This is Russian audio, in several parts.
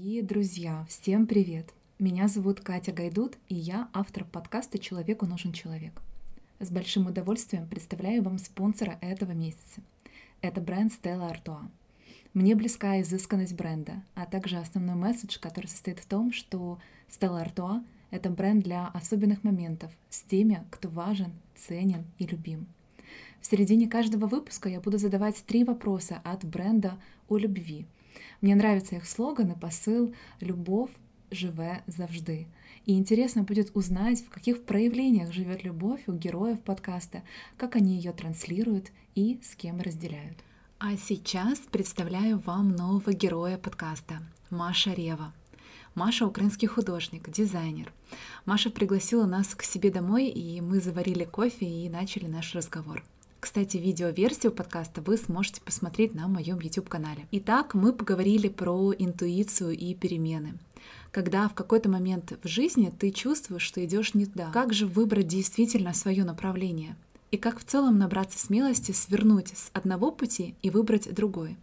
Дорогие друзья, всем привет! Меня зовут Катя Гайдут, и я автор подкаста «Человеку нужен человек». С большим удовольствием представляю вам спонсора этого месяца. Это бренд Stella Artois. Мне близка изысканность бренда, а также основной месседж, который состоит в том, что Stella Artois — это бренд для особенных моментов с теми, кто важен, ценен и любим. В середине каждого выпуска я буду задавать три вопроса от бренда о любви — мне нравится их слоган и посыл «Любовь живе завжди». И интересно будет узнать, в каких проявлениях живет любовь у героев подкаста, как они ее транслируют и с кем разделяют. А сейчас представляю вам нового героя подкаста — Маша Рева. Маша — украинский художник, дизайнер. Маша пригласила нас к себе домой, и мы заварили кофе и начали наш разговор. Кстати, видеоверсию подкаста вы сможете посмотреть на моем YouTube-канале. Итак, мы поговорили про интуицию и перемены. Когда в какой-то момент в жизни ты чувствуешь, что идешь не туда, как же выбрать действительно свое направление? И как в целом набраться смелости свернуть с одного пути и выбрать другой?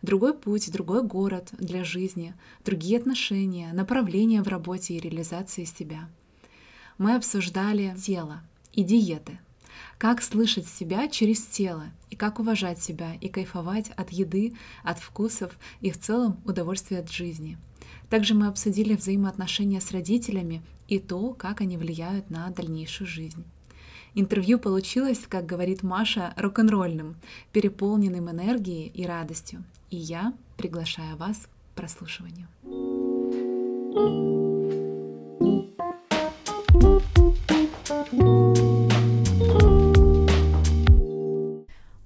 Другой путь, другой город для жизни, другие отношения, направления в работе и реализации себя. Мы обсуждали тело и диеты — как слышать себя через тело и как уважать себя и кайфовать от еды, от вкусов и в целом удовольствия от жизни. Также мы обсудили взаимоотношения с родителями и то, как они влияют на дальнейшую жизнь. Интервью получилось, как говорит Маша, рок-н-ролльным, переполненным энергией и радостью. И я приглашаю вас к прослушиванию.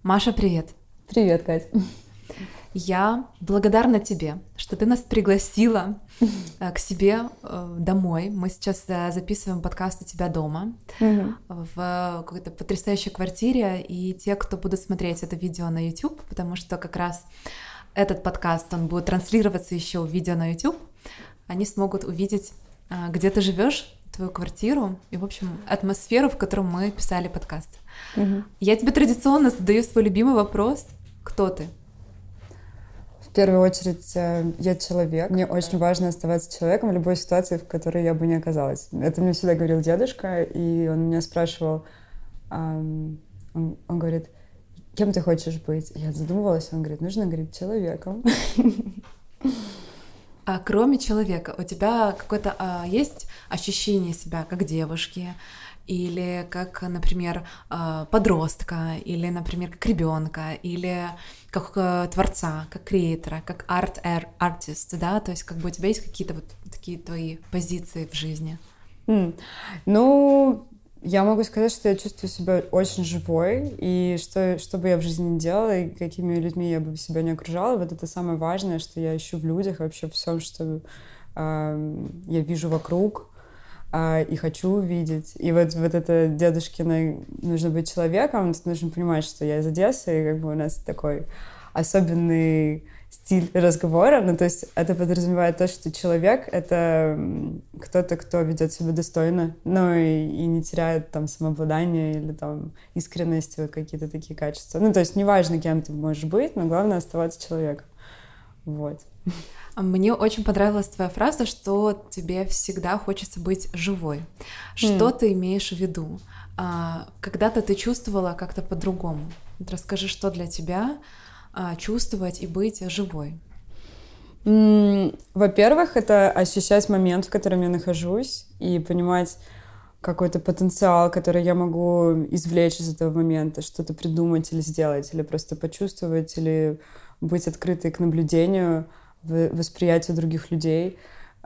Маша, привет. Привет, Кать. Я благодарна тебе, что ты нас пригласила э, к себе э, домой. Мы сейчас э, записываем подкаст у тебя дома угу. в какой-то потрясающей квартире. И те, кто будут смотреть это видео на YouTube, потому что как раз этот подкаст, он будет транслироваться еще в видео на YouTube, они смогут увидеть, где ты живешь, твою квартиру и, в общем, атмосферу, в которой мы писали подкаст. Угу. Я тебе традиционно задаю свой любимый вопрос. Кто ты? В первую очередь, э, я человек. Мне очень важно оставаться человеком в любой ситуации, в которой я бы не оказалась. Это мне всегда говорил дедушка, и он меня спрашивал, он, он говорит, кем ты хочешь быть? Я задумывалась, он говорит, нужно говорить человеком. А кроме человека, у тебя какое-то а, есть ощущение себя как девушки, или как, например, а, подростка, или, например, как ребенка, или как э, творца, как креатора, как арт-артист, да, то есть как бы у тебя есть какие-то вот такие твои позиции в жизни? Mm. Ну, я могу сказать, что я чувствую себя очень живой, и что, что бы я в жизни не делала, и какими людьми я бы себя не окружала, вот это самое важное, что я ищу в людях, вообще всем, что э, я вижу вокруг, э, и хочу увидеть. И вот, вот это дедушкино «нужно быть человеком», нужно понимать, что я из Одессы, и как бы у нас такой особенный стиль разговора. Ну, то есть это подразумевает то, что человек — это кто-то, кто ведет себя достойно, но и, и не теряет там самообладание или там искренность, вот какие-то такие качества. Ну, то есть неважно, кем ты можешь быть, но главное оставаться человеком. Вот. А мне очень понравилась твоя фраза, что тебе всегда хочется быть живой. Что mm. ты имеешь в виду? А, когда-то ты чувствовала как-то по-другому. расскажи, что для тебя а, чувствовать и быть живой? Во-первых, это ощущать момент, в котором я нахожусь, и понимать какой-то потенциал, который я могу извлечь из этого момента, что-то придумать или сделать, или просто почувствовать, или быть открытой к наблюдению, восприятию других людей.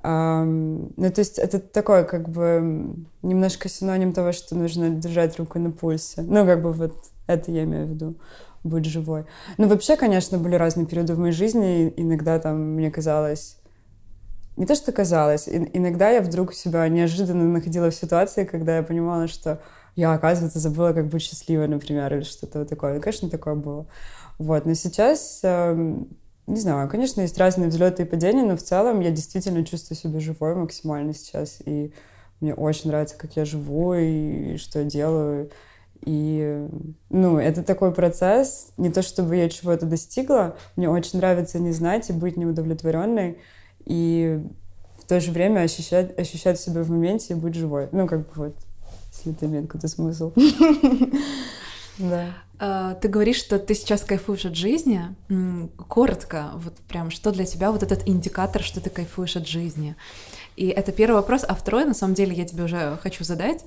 Ну, то есть это такое, как бы, немножко синоним того, что нужно держать руку на пульсе. Ну, как бы вот это я имею в виду быть живой. Ну, вообще, конечно, были разные периоды в моей жизни. Иногда там мне казалось... Не то, что казалось. Иногда я вдруг себя неожиданно находила в ситуации, когда я понимала, что я, оказывается, забыла, как быть счастливой, например, или что-то вот такое. Ну, конечно, такое было. Вот. Но сейчас, э, не знаю, конечно, есть разные взлеты и падения, но в целом я действительно чувствую себя живой максимально сейчас. И мне очень нравится, как я живу и что я делаю. И, ну, это такой процесс, не то чтобы я чего-то достигла, мне очень нравится не знать и быть неудовлетворенной. и в то же время ощущать, ощущать себя в моменте и быть живой. Ну, как бы вот, если это имеет какой-то смысл. Да. А, ты говоришь, что ты сейчас кайфуешь от жизни. Коротко, вот прям, что для тебя вот этот индикатор, что ты кайфуешь от жизни? И это первый вопрос. А второй, на самом деле, я тебе уже хочу задать.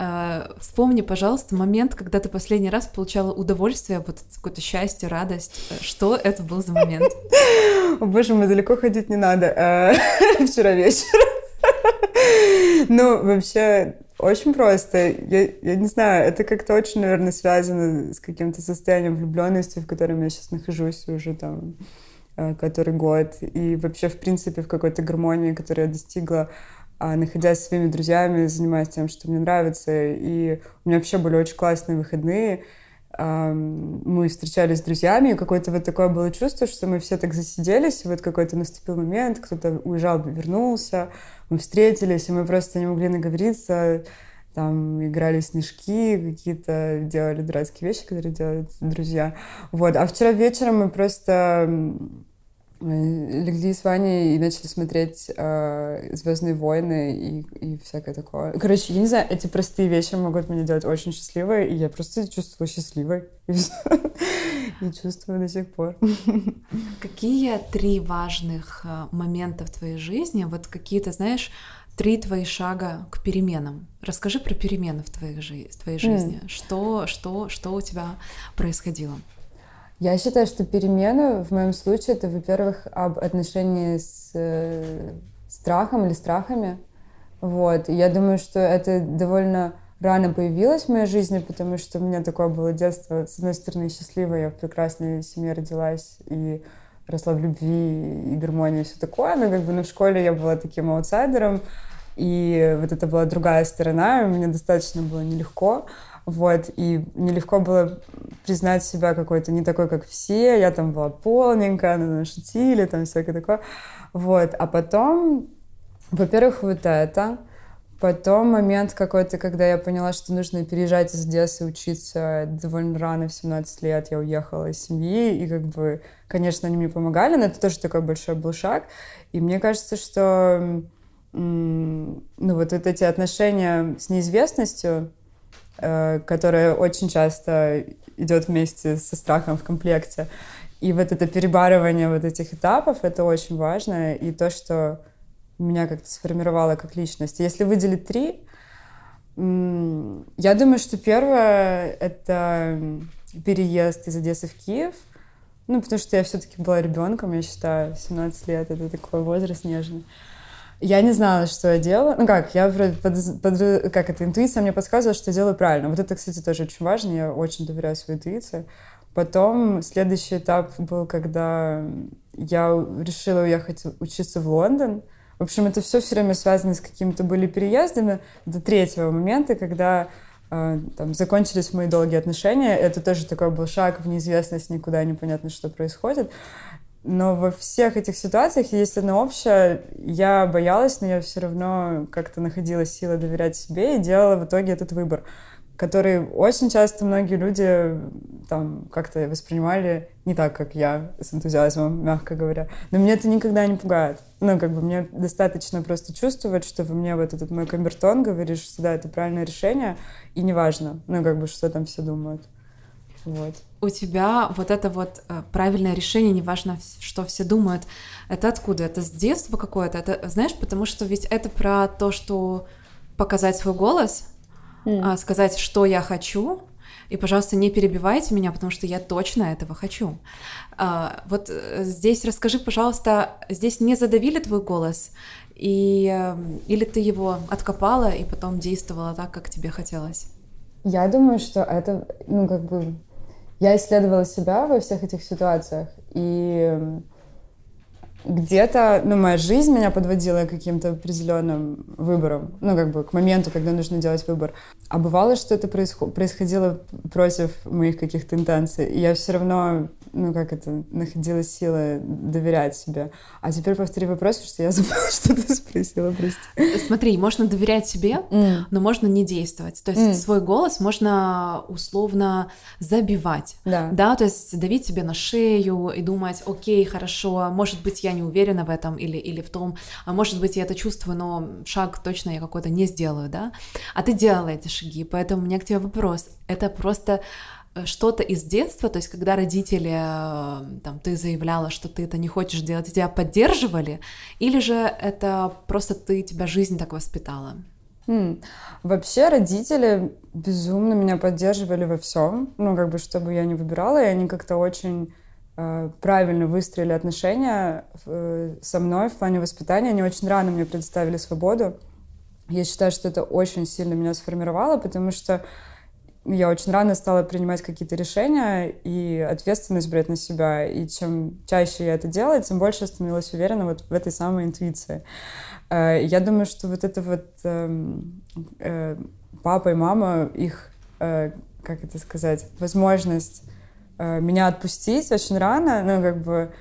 А, вспомни, пожалуйста, момент, когда ты последний раз получала удовольствие, вот какое-то счастье, радость. Что это был за момент? Боже мой, далеко ходить не надо. А, вчера вечером. Ну, вообще, очень просто. Я, я не знаю, это как-то очень, наверное, связано с каким-то состоянием влюбленности, в котором я сейчас нахожусь уже там а, который год. И вообще, в принципе, в какой-то гармонии, которую я достигла а, находясь со своими друзьями, занимаясь тем, что мне нравится. И у меня вообще были очень классные выходные. Мы встречались с друзьями, и какое-то вот такое было чувство, что мы все так засиделись, и вот какой-то наступил момент, кто-то уезжал, вернулся, мы встретились, и мы просто не могли наговориться, там играли снежки, какие-то делали дурацкие вещи, которые делают друзья. Вот. А вчера вечером мы просто легли с Ваней и начали смотреть э, Звездные войны и, и всякое такое. Короче, я не знаю, эти простые вещи могут меня делать очень счастливой, и я просто чувствую счастливой. И, чувствую до сих пор. Какие три важных э, момента в твоей жизни, вот какие-то, знаешь, три твои шага к переменам. Расскажи про перемены в твоей, жи- в твоей жизни. Mm. Что, что, что у тебя происходило? Я считаю, что перемены в моем случае это, во-первых, об отношении с э, страхом или страхами. Вот. Я думаю, что это довольно рано появилось в моей жизни, потому что у меня такое было детство, с одной стороны, счастливое, я в прекрасной семье родилась и росла в любви и гармонии и все такое, но как бы ну, в школе я была таким аутсайдером, и вот это была другая сторона, и мне достаточно было нелегко. Вот, и нелегко было признать себя какой-то не такой, как все. Я там была полненькая, на шутили, там всякое такое. Вот, а потом, во-первых, вот это. Потом момент какой-то, когда я поняла, что нужно переезжать из Одессы, учиться довольно рано, в 17 лет я уехала из семьи, и как бы, конечно, они мне помогали, но это тоже такой большой был шаг. И мне кажется, что ну, вот, вот эти отношения с неизвестностью, которая очень часто идет вместе со страхом в комплекте. И вот это перебарывание вот этих этапов, это очень важно. И то, что меня как-то сформировало как личность. Если выделить три, я думаю, что первое — это переезд из Одессы в Киев. Ну, потому что я все-таки была ребенком, я считаю, 17 лет — это такой возраст нежный. Я не знала, что я делала. Ну как, я под, под, как это, интуиция мне подсказывала, что я делаю правильно. Вот это, кстати, тоже очень важно. Я очень доверяю своей интуиции. Потом следующий этап был, когда я решила уехать учиться в Лондон. В общем, это все все время связано с какими-то были переездами до третьего момента, когда э, там закончились мои долгие отношения. Это тоже такой был шаг в неизвестность, никуда непонятно, что происходит. Но во всех этих ситуациях есть одно общее. Я боялась, но я все равно как-то находила силы доверять себе и делала в итоге этот выбор, который очень часто многие люди там как-то воспринимали не так, как я, с энтузиазмом, мягко говоря. Но меня это никогда не пугает. Ну, как бы мне достаточно просто чувствовать, что во мне вот этот мой камертон говорит, что да, это правильное решение, и неважно, ну, как бы, что там все думают. Вот. У тебя вот это вот э, правильное решение, неважно, что все думают, это откуда? Это с детства какое-то? Это, знаешь, потому что ведь это про то, что показать свой голос, mm. сказать, что я хочу, и, пожалуйста, не перебивайте меня, потому что я точно этого хочу. А, вот э, здесь расскажи, пожалуйста, здесь не задавили твой голос, и, эм, или ты его откопала и потом действовала так, как тебе хотелось? Я думаю, что это, ну, как бы я исследовала себя во всех этих ситуациях, и где-то, ну, моя жизнь меня подводила к каким-то определенным выборам, ну, как бы к моменту, когда нужно делать выбор. А бывало, что это происходило против моих каких-то интенций, и я все равно ну, как это, находила силы доверять себе. А теперь повтори вопрос, что я забыла, что ты спросила, прости. Смотри, можно доверять себе, mm. но можно не действовать. То есть mm. свой голос можно условно забивать. Да. да, то есть давить себе на шею и думать, окей, хорошо, может быть, я не уверена в этом или, или в том, а может быть, я это чувствую, но шаг точно я какой-то не сделаю, да. А ты делала эти шаги, поэтому у меня к тебе вопрос. Это просто что-то из детства, то есть когда родители, э, там, ты заявляла, что ты это не хочешь делать, тебя поддерживали, или же это просто ты, тебя жизнь так воспитала? Хм. Вообще родители безумно меня поддерживали во всем, ну как бы чтобы я не выбирала, и они как-то очень э, правильно выстроили отношения э, со мной в плане воспитания. Они очень рано мне предоставили свободу. Я считаю, что это очень сильно меня сформировало, потому что я очень рано стала принимать какие-то решения и ответственность брать на себя. И чем чаще я это делала, тем больше я становилась уверена вот в этой самой интуиции. Э, я думаю, что вот это вот эм, э, папа и мама, их, э, как это сказать, возможность меня отпустить очень рано, ну, как бы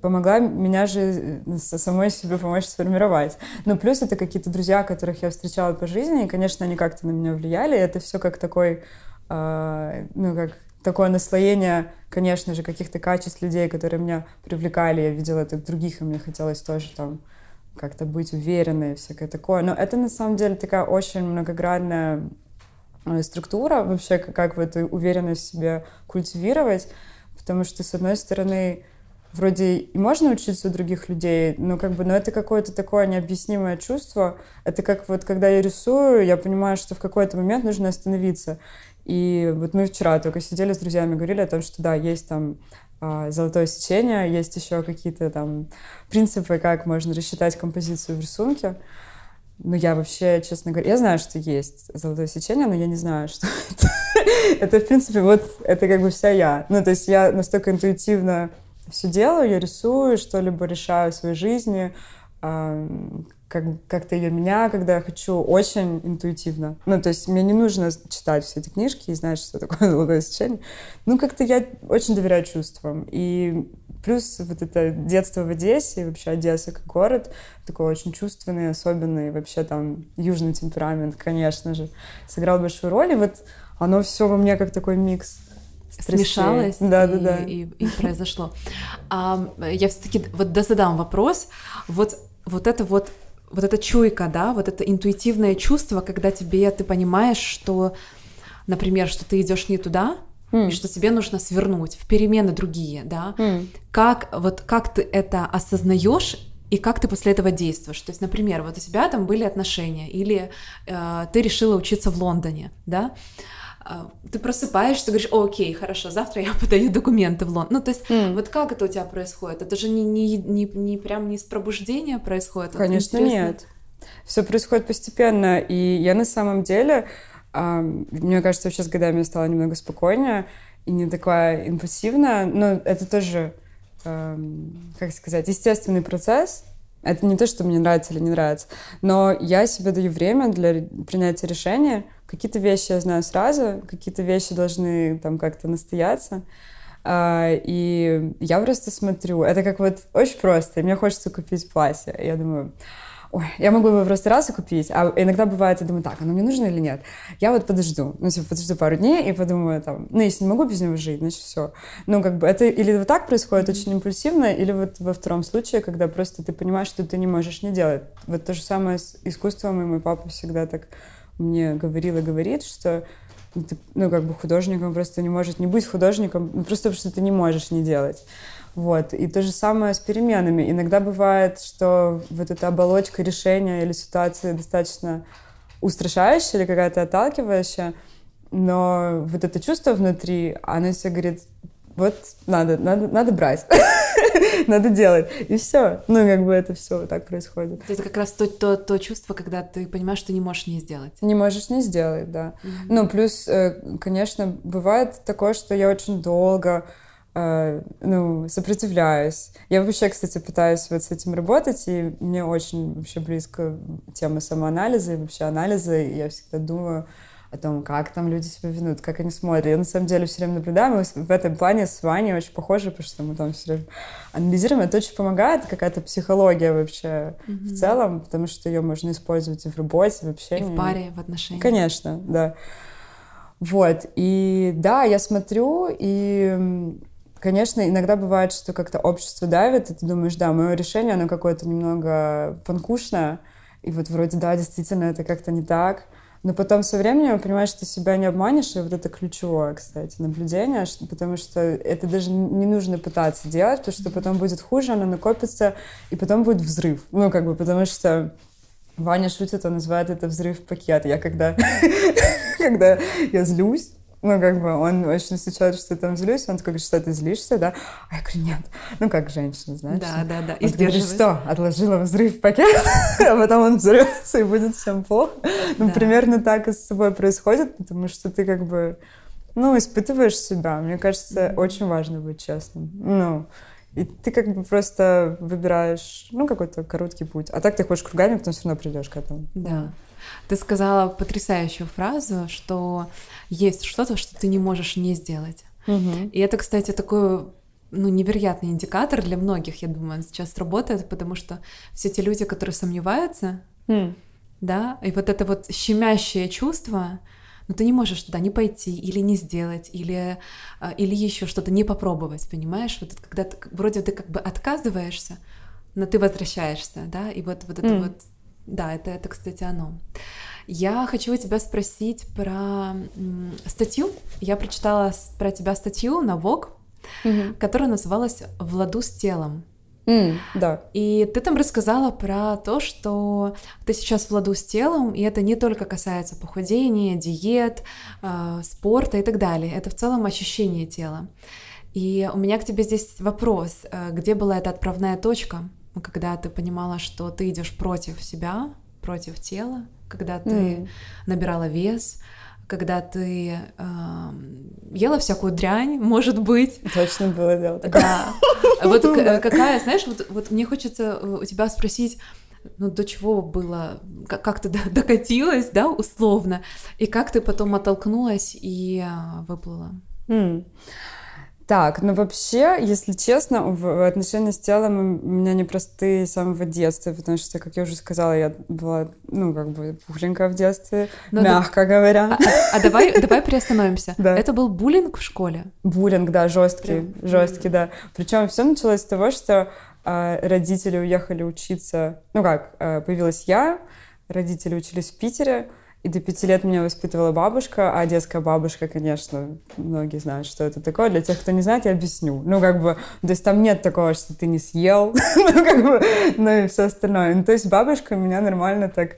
помогла меня же э, самой себе помочь сформировать. Ну, плюс это какие-то друзья, которых я встречала по жизни, и, конечно, они как-то на меня влияли. Это все как такой, э, ну, как такое наслоение, конечно же, каких-то качеств людей, которые меня привлекали. Я видела это в других, и мне хотелось тоже там как-то быть уверенной, всякое такое. Но это на самом деле такая очень многогранная структура, вообще как, в эту уверенность в себе культивировать, потому что, с одной стороны, вроде и можно учиться у других людей, но как бы, но это какое-то такое необъяснимое чувство. Это как вот, когда я рисую, я понимаю, что в какой-то момент нужно остановиться. И вот мы вчера только сидели с друзьями, говорили о том, что да, есть там а, золотое сечение, есть еще какие-то там принципы, как можно рассчитать композицию в рисунке. Ну, я вообще, честно говоря, я знаю, что есть золотое сечение, но я не знаю, что это. это, в принципе, вот, это как бы вся я. Ну, то есть я настолько интуитивно все делаю, я рисую, что-либо решаю в своей жизни, как, как-то ее меня, когда я хочу, очень интуитивно. Ну, то есть мне не нужно читать все эти книжки и знать, что такое золотое сечение. Ну, как-то я очень доверяю чувствам. И плюс вот это детство в Одессе, вообще Одесса как город, такой очень чувственный, особенный, вообще там южный темперамент, конечно же, сыграл большую роль. И вот оно все во мне как такой микс смешалось да, и, да, да. И, и произошло. А, я все-таки вот задам вопрос. Вот, вот это вот вот эта чуйка, да, вот это интуитивное чувство, когда тебе ты понимаешь, что, например, что ты идешь не туда, mm. и что тебе нужно свернуть в перемены другие, да. Mm. Как вот как ты это осознаешь и как ты после этого действуешь. То есть, например, вот у тебя там были отношения, или э, ты решила учиться в Лондоне, да. А, ты просыпаешься, говоришь, окей, хорошо, завтра я подаю документы в Лондон. Ну, то есть, mm. вот как это у тебя происходит? Это же не, не, не, не прям не с пробуждения происходит? Конечно, нет. Все происходит постепенно, и я на самом деле, э, мне кажется, вообще с годами стала немного спокойнее и не такая импульсивная, но это тоже, э, как сказать, естественный процесс, это не то, что мне нравится или не нравится, но я себе даю время для принятия решения. Какие-то вещи я знаю сразу, какие-то вещи должны там как-то настояться. А, и я просто смотрю. Это как вот очень просто. Мне хочется купить платье. Я думаю, ой, я могу его просто раз и купить, а иногда бывает, я думаю, так, оно мне нужно или нет? Я вот подожду, ну, типа, подожду пару дней и подумаю, там, ну, если не могу без него жить, значит, все. Ну, как бы это или вот так происходит очень импульсивно, или вот во втором случае, когда просто ты понимаешь, что ты не можешь не делать. Вот то же самое с искусством, и мой папа всегда так мне говорил и говорит, что ты, ну, как бы художником просто не может не быть художником, ну, просто потому что ты не можешь не делать. Вот. И то же самое с переменами. Иногда бывает, что вот эта оболочка решения или ситуации достаточно устрашающая или какая-то отталкивающая, но вот это чувство внутри, оно все говорит, вот надо, надо, надо брать, надо делать, и все. Ну, как бы это все вот так происходит. Это как раз то, то, то чувство, когда ты понимаешь, что не можешь не сделать. Не можешь не сделать, да. Mm-hmm. Ну, плюс, э, конечно, бывает такое, что я очень долго ну, сопротивляюсь. Я вообще, кстати, пытаюсь вот с этим работать, и мне очень вообще близко тема самоанализа и вообще анализа, и я всегда думаю о том, как там люди себя ведут, как они смотрят. Я на самом деле все время наблюдаю, мы в этом плане с Ваней очень похожи, потому что мы там все время анализируем. Это очень помогает, какая-то психология вообще mm-hmm. в целом, потому что ее можно использовать и в работе, вообще. И в паре, в отношениях. Конечно, да. Вот, и да, я смотрю, и Конечно, иногда бывает, что как-то общество давит, и ты думаешь, да, мое решение, оно какое-то немного фанкушное, и вот вроде, да, действительно, это как-то не так. Но потом со временем понимаешь, что себя не обманешь, и вот это ключевое, кстати, наблюдение, потому что это даже не нужно пытаться делать, потому что потом будет хуже, оно накопится, и потом будет взрыв. Ну, как бы, потому что Ваня шутит, он называет это взрыв пакет. Я когда, когда я злюсь, ну, как бы, он очень сейчас что там злюсь, он такой, что ты злишься, да? А я говорю, нет. Ну, как женщина, знаешь? Да, да, да. И он говорит, что, отложила взрыв в пакет, а потом он взрывается, и будет всем плохо. Ну, да. примерно так и с собой происходит, потому что ты как бы, ну, испытываешь себя. Мне кажется, mm-hmm. очень важно быть честным. Ну, и ты как бы просто выбираешь, ну, какой-то короткий путь. А так ты ходишь кругами, потом все равно придешь к этому. Да. Ты сказала потрясающую фразу, что есть что-то, что ты не можешь не сделать. Угу. И это, кстати, такой ну, невероятный индикатор для многих, я думаю, сейчас работает, потому что все те люди, которые сомневаются, mm. да, и вот это вот щемящее чувство, ну, ты не можешь туда не пойти или не сделать, или, а, или еще что-то не попробовать, понимаешь? Вот когда ты, вроде ты как бы отказываешься, но ты возвращаешься, да, и вот, вот это mm. вот, да, это, это, кстати, оно. Я хочу у тебя спросить про статью. Я прочитала про тебя статью на Vogue, угу. которая называлась «В ладу с телом». Mm, да. И ты там рассказала про то, что ты сейчас в ладу с телом, и это не только касается похудения, диет, э, спорта и так далее. Это в целом ощущение тела. И у меня к тебе здесь вопрос: э, где была эта отправная точка, когда ты понимала, что ты идешь против себя, против тела? когда ты mm. набирала вес, когда ты э, ела всякую дрянь, может быть. Точно было дело Да. Вот какая, знаешь, вот, вот мне хочется у тебя спросить, ну, до чего было, как, как ты докатилась, да, условно, и как ты потом оттолкнулась и э, выплыла? Mm. Так, ну вообще, если честно, в отношении с телом у меня непростые с самого детства, потому что, как я уже сказала, я была, ну, как бы пухленькая в детстве, Но ну мягко да... говоря. А, а, а давай, давай приостановимся. Да. Это был буллинг в школе? Буллинг, да, жесткий, Прям... жесткий, да. Причем все началось с того, что э, родители уехали учиться, ну как, э, появилась я, родители учились в Питере, и до пяти лет меня воспитывала бабушка, а детская бабушка, конечно, многие знают, что это такое. Для тех, кто не знает, я объясню. Ну, как бы, то есть там нет такого, что ты не съел, ну, как бы, ну и все остальное. Ну, то есть бабушка меня нормально так,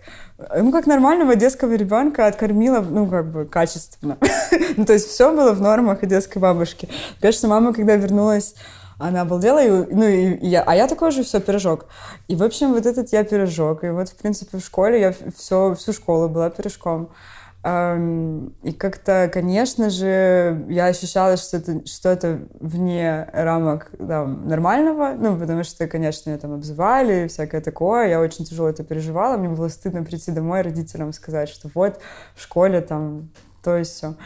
ну, как нормального детского ребенка откормила, ну, как бы, качественно. ну, то есть все было в нормах и детской бабушки. Конечно, мама, когда вернулась она обалдела, и, ну, и, я, а я такой же все пирожок. И, в общем, вот этот я пирожок. И вот, в принципе, в школе я все, всю школу была пирожком. И как-то, конечно же, я ощущала, что это что-то вне рамок там, нормального, ну, потому что, конечно, меня там обзывали всякое такое, я очень тяжело это переживала, мне было стыдно прийти домой родителям сказать, что вот в школе там то и все.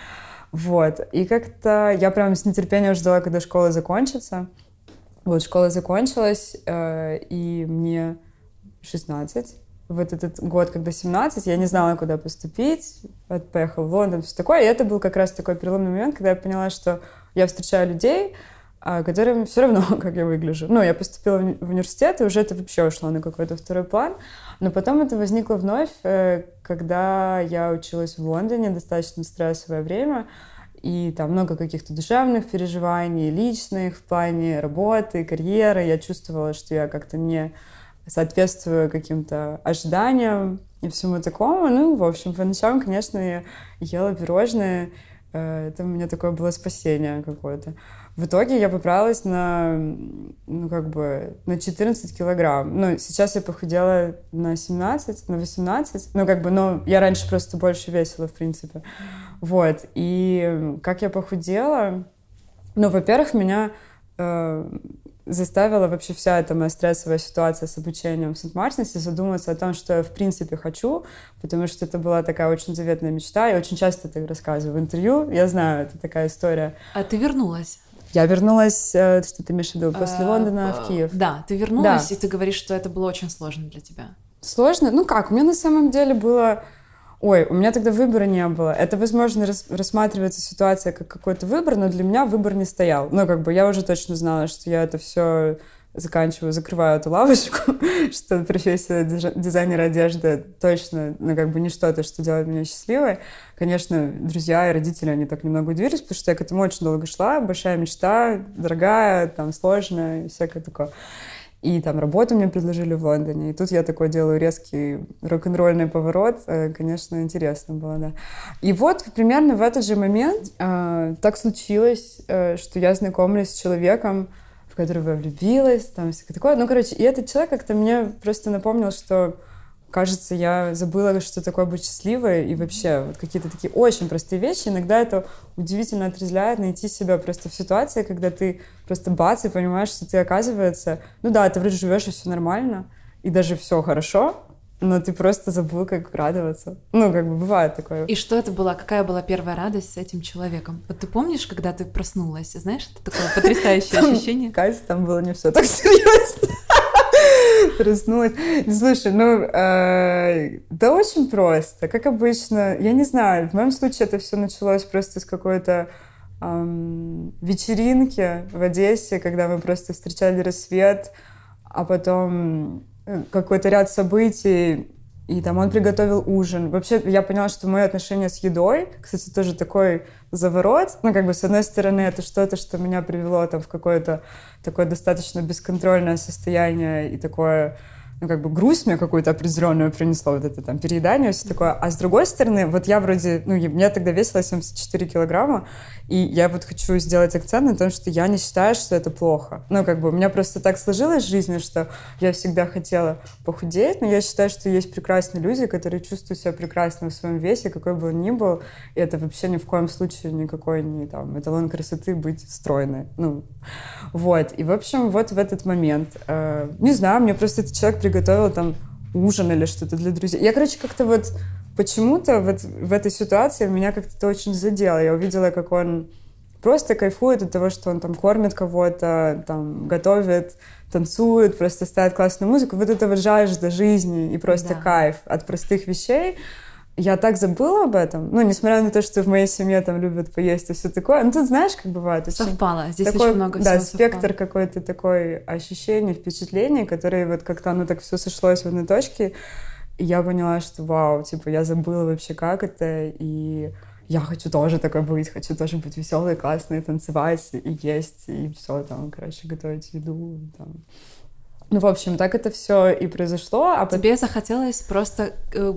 Вот. И как-то я прям с нетерпением ждала, когда школа закончится. Вот, школа закончилась, э, и мне 16. Вот этот год, когда 17, я не знала, куда поступить. Вот, поехала в Лондон, все такое. И это был как раз такой переломный момент, когда я поняла, что я встречаю людей, которым все равно, как я выгляжу. Ну, я поступила в университет, и уже это вообще ушло на какой-то второй план. Но потом это возникло вновь, э, когда я училась в Лондоне, достаточно стрессовое время, и там много каких-то душевных переживаний, личных в плане работы, карьеры. Я чувствовала, что я как-то не соответствую каким-то ожиданиям и всему такому. Ну, в общем, по ночам, конечно, я ела пирожные. Э, это у меня такое было спасение какое-то. В итоге я поправилась на, ну, как бы, на 14 килограмм. Ну, сейчас я похудела на 17, на 18. Ну, как бы, но я раньше просто больше весила, в принципе. Вот. И как я похудела? Ну, во-первых, меня э, заставила вообще вся эта моя стрессовая ситуация с обучением в Сент-Мартинсе задуматься о том, что я в принципе хочу, потому что это была такая очень заветная мечта. Я очень часто так рассказываю в интервью. Я знаю, это такая история. А ты вернулась? Я вернулась, э, что ты имеешь в виду, после а, Лондона в Киев. Да, ты вернулась, да. и ты говоришь, что это было очень сложно для тебя. Сложно? Ну как, у меня на самом деле было Ой, у меня тогда выбора не было. Это, возможно, рас рассматривается ситуация как какой-то выбор, но для меня выбор не стоял. Ну, как бы я уже точно знала, что я это все заканчиваю, закрываю эту лавочку, что профессия дизайнера одежды точно, ну, как бы не что-то, что делает меня счастливой. Конечно, друзья и родители, они так немного удивились, потому что я к этому очень долго шла, большая мечта, дорогая, там, сложная, всякое такое. И там работу мне предложили в Лондоне. И тут я такой делаю резкий рок-н-ролльный поворот. Э, конечно, интересно было, да. И вот примерно в этот же момент э, так случилось, э, что я знакомлюсь с человеком, в которого я влюбилась, там всякое такое. Ну, короче, и этот человек как-то мне просто напомнил, что кажется, я забыла, что такое быть счастливой, и вообще вот какие-то такие очень простые вещи. Иногда это удивительно отрезляет найти себя просто в ситуации, когда ты просто бац и понимаешь, что ты, оказывается, ну да, ты вроде живешь, и все нормально, и даже все хорошо, но ты просто забыл, как радоваться. Ну, как бы бывает такое. И что это была? Какая была первая радость с этим человеком? Вот ты помнишь, когда ты проснулась? Знаешь, это такое потрясающее ощущение? Катя, там было не все так серьезно. Проснулась. Слушай, ну, э, да очень просто. Как обычно, я не знаю, в моем случае это все началось просто с какой-то вечеринки в Одессе, когда мы просто встречали рассвет, а потом какой-то ряд событий, и там он приготовил ужин. Вообще, я поняла, что мое отношение с едой, кстати, тоже такой заворот. Ну, как бы, с одной стороны, это что-то, что меня привело там в какое-то такое достаточно бесконтрольное состояние и такое ну, как бы грусть мне какую-то определенную принесло, вот это там переедание, все такое. А с другой стороны, вот я вроде, ну, мне тогда весила 74 килограмма, и я вот хочу сделать акцент на том, что я не считаю, что это плохо. Ну, как бы у меня просто так сложилось в жизни, что я всегда хотела похудеть, но я считаю, что есть прекрасные люди, которые чувствуют себя прекрасно в своем весе, какой бы он ни был, и это вообще ни в коем случае никакой не там эталон красоты быть стройной. Ну, вот. И, в общем, вот в этот момент, э, не знаю, мне просто этот человек приготовила там ужин или что-то для друзей. Я, короче, как-то вот почему-то вот в этой ситуации меня как-то это очень задело. Я увидела, как он просто кайфует от того, что он там кормит кого-то, там готовит, танцует, просто ставит классную музыку. Вот это вот жажда жизни и просто да. кайф от простых вещей я так забыла об этом. Ну, несмотря на то, что в моей семье там любят поесть и все такое. Ну, тут знаешь, как бывает. Совпало. Здесь такой, очень много Да, всего спектр какой-то такой ощущений, впечатлений, которые вот как-то оно так все сошлось в одной точке. И я поняла, что вау, типа, я забыла вообще, как это, и я хочу тоже такой быть, хочу тоже быть веселой, классной, танцевать и есть, и все там, короче, готовить еду, там, ну, в общем, так это все и произошло. А Тебе захотелось просто э,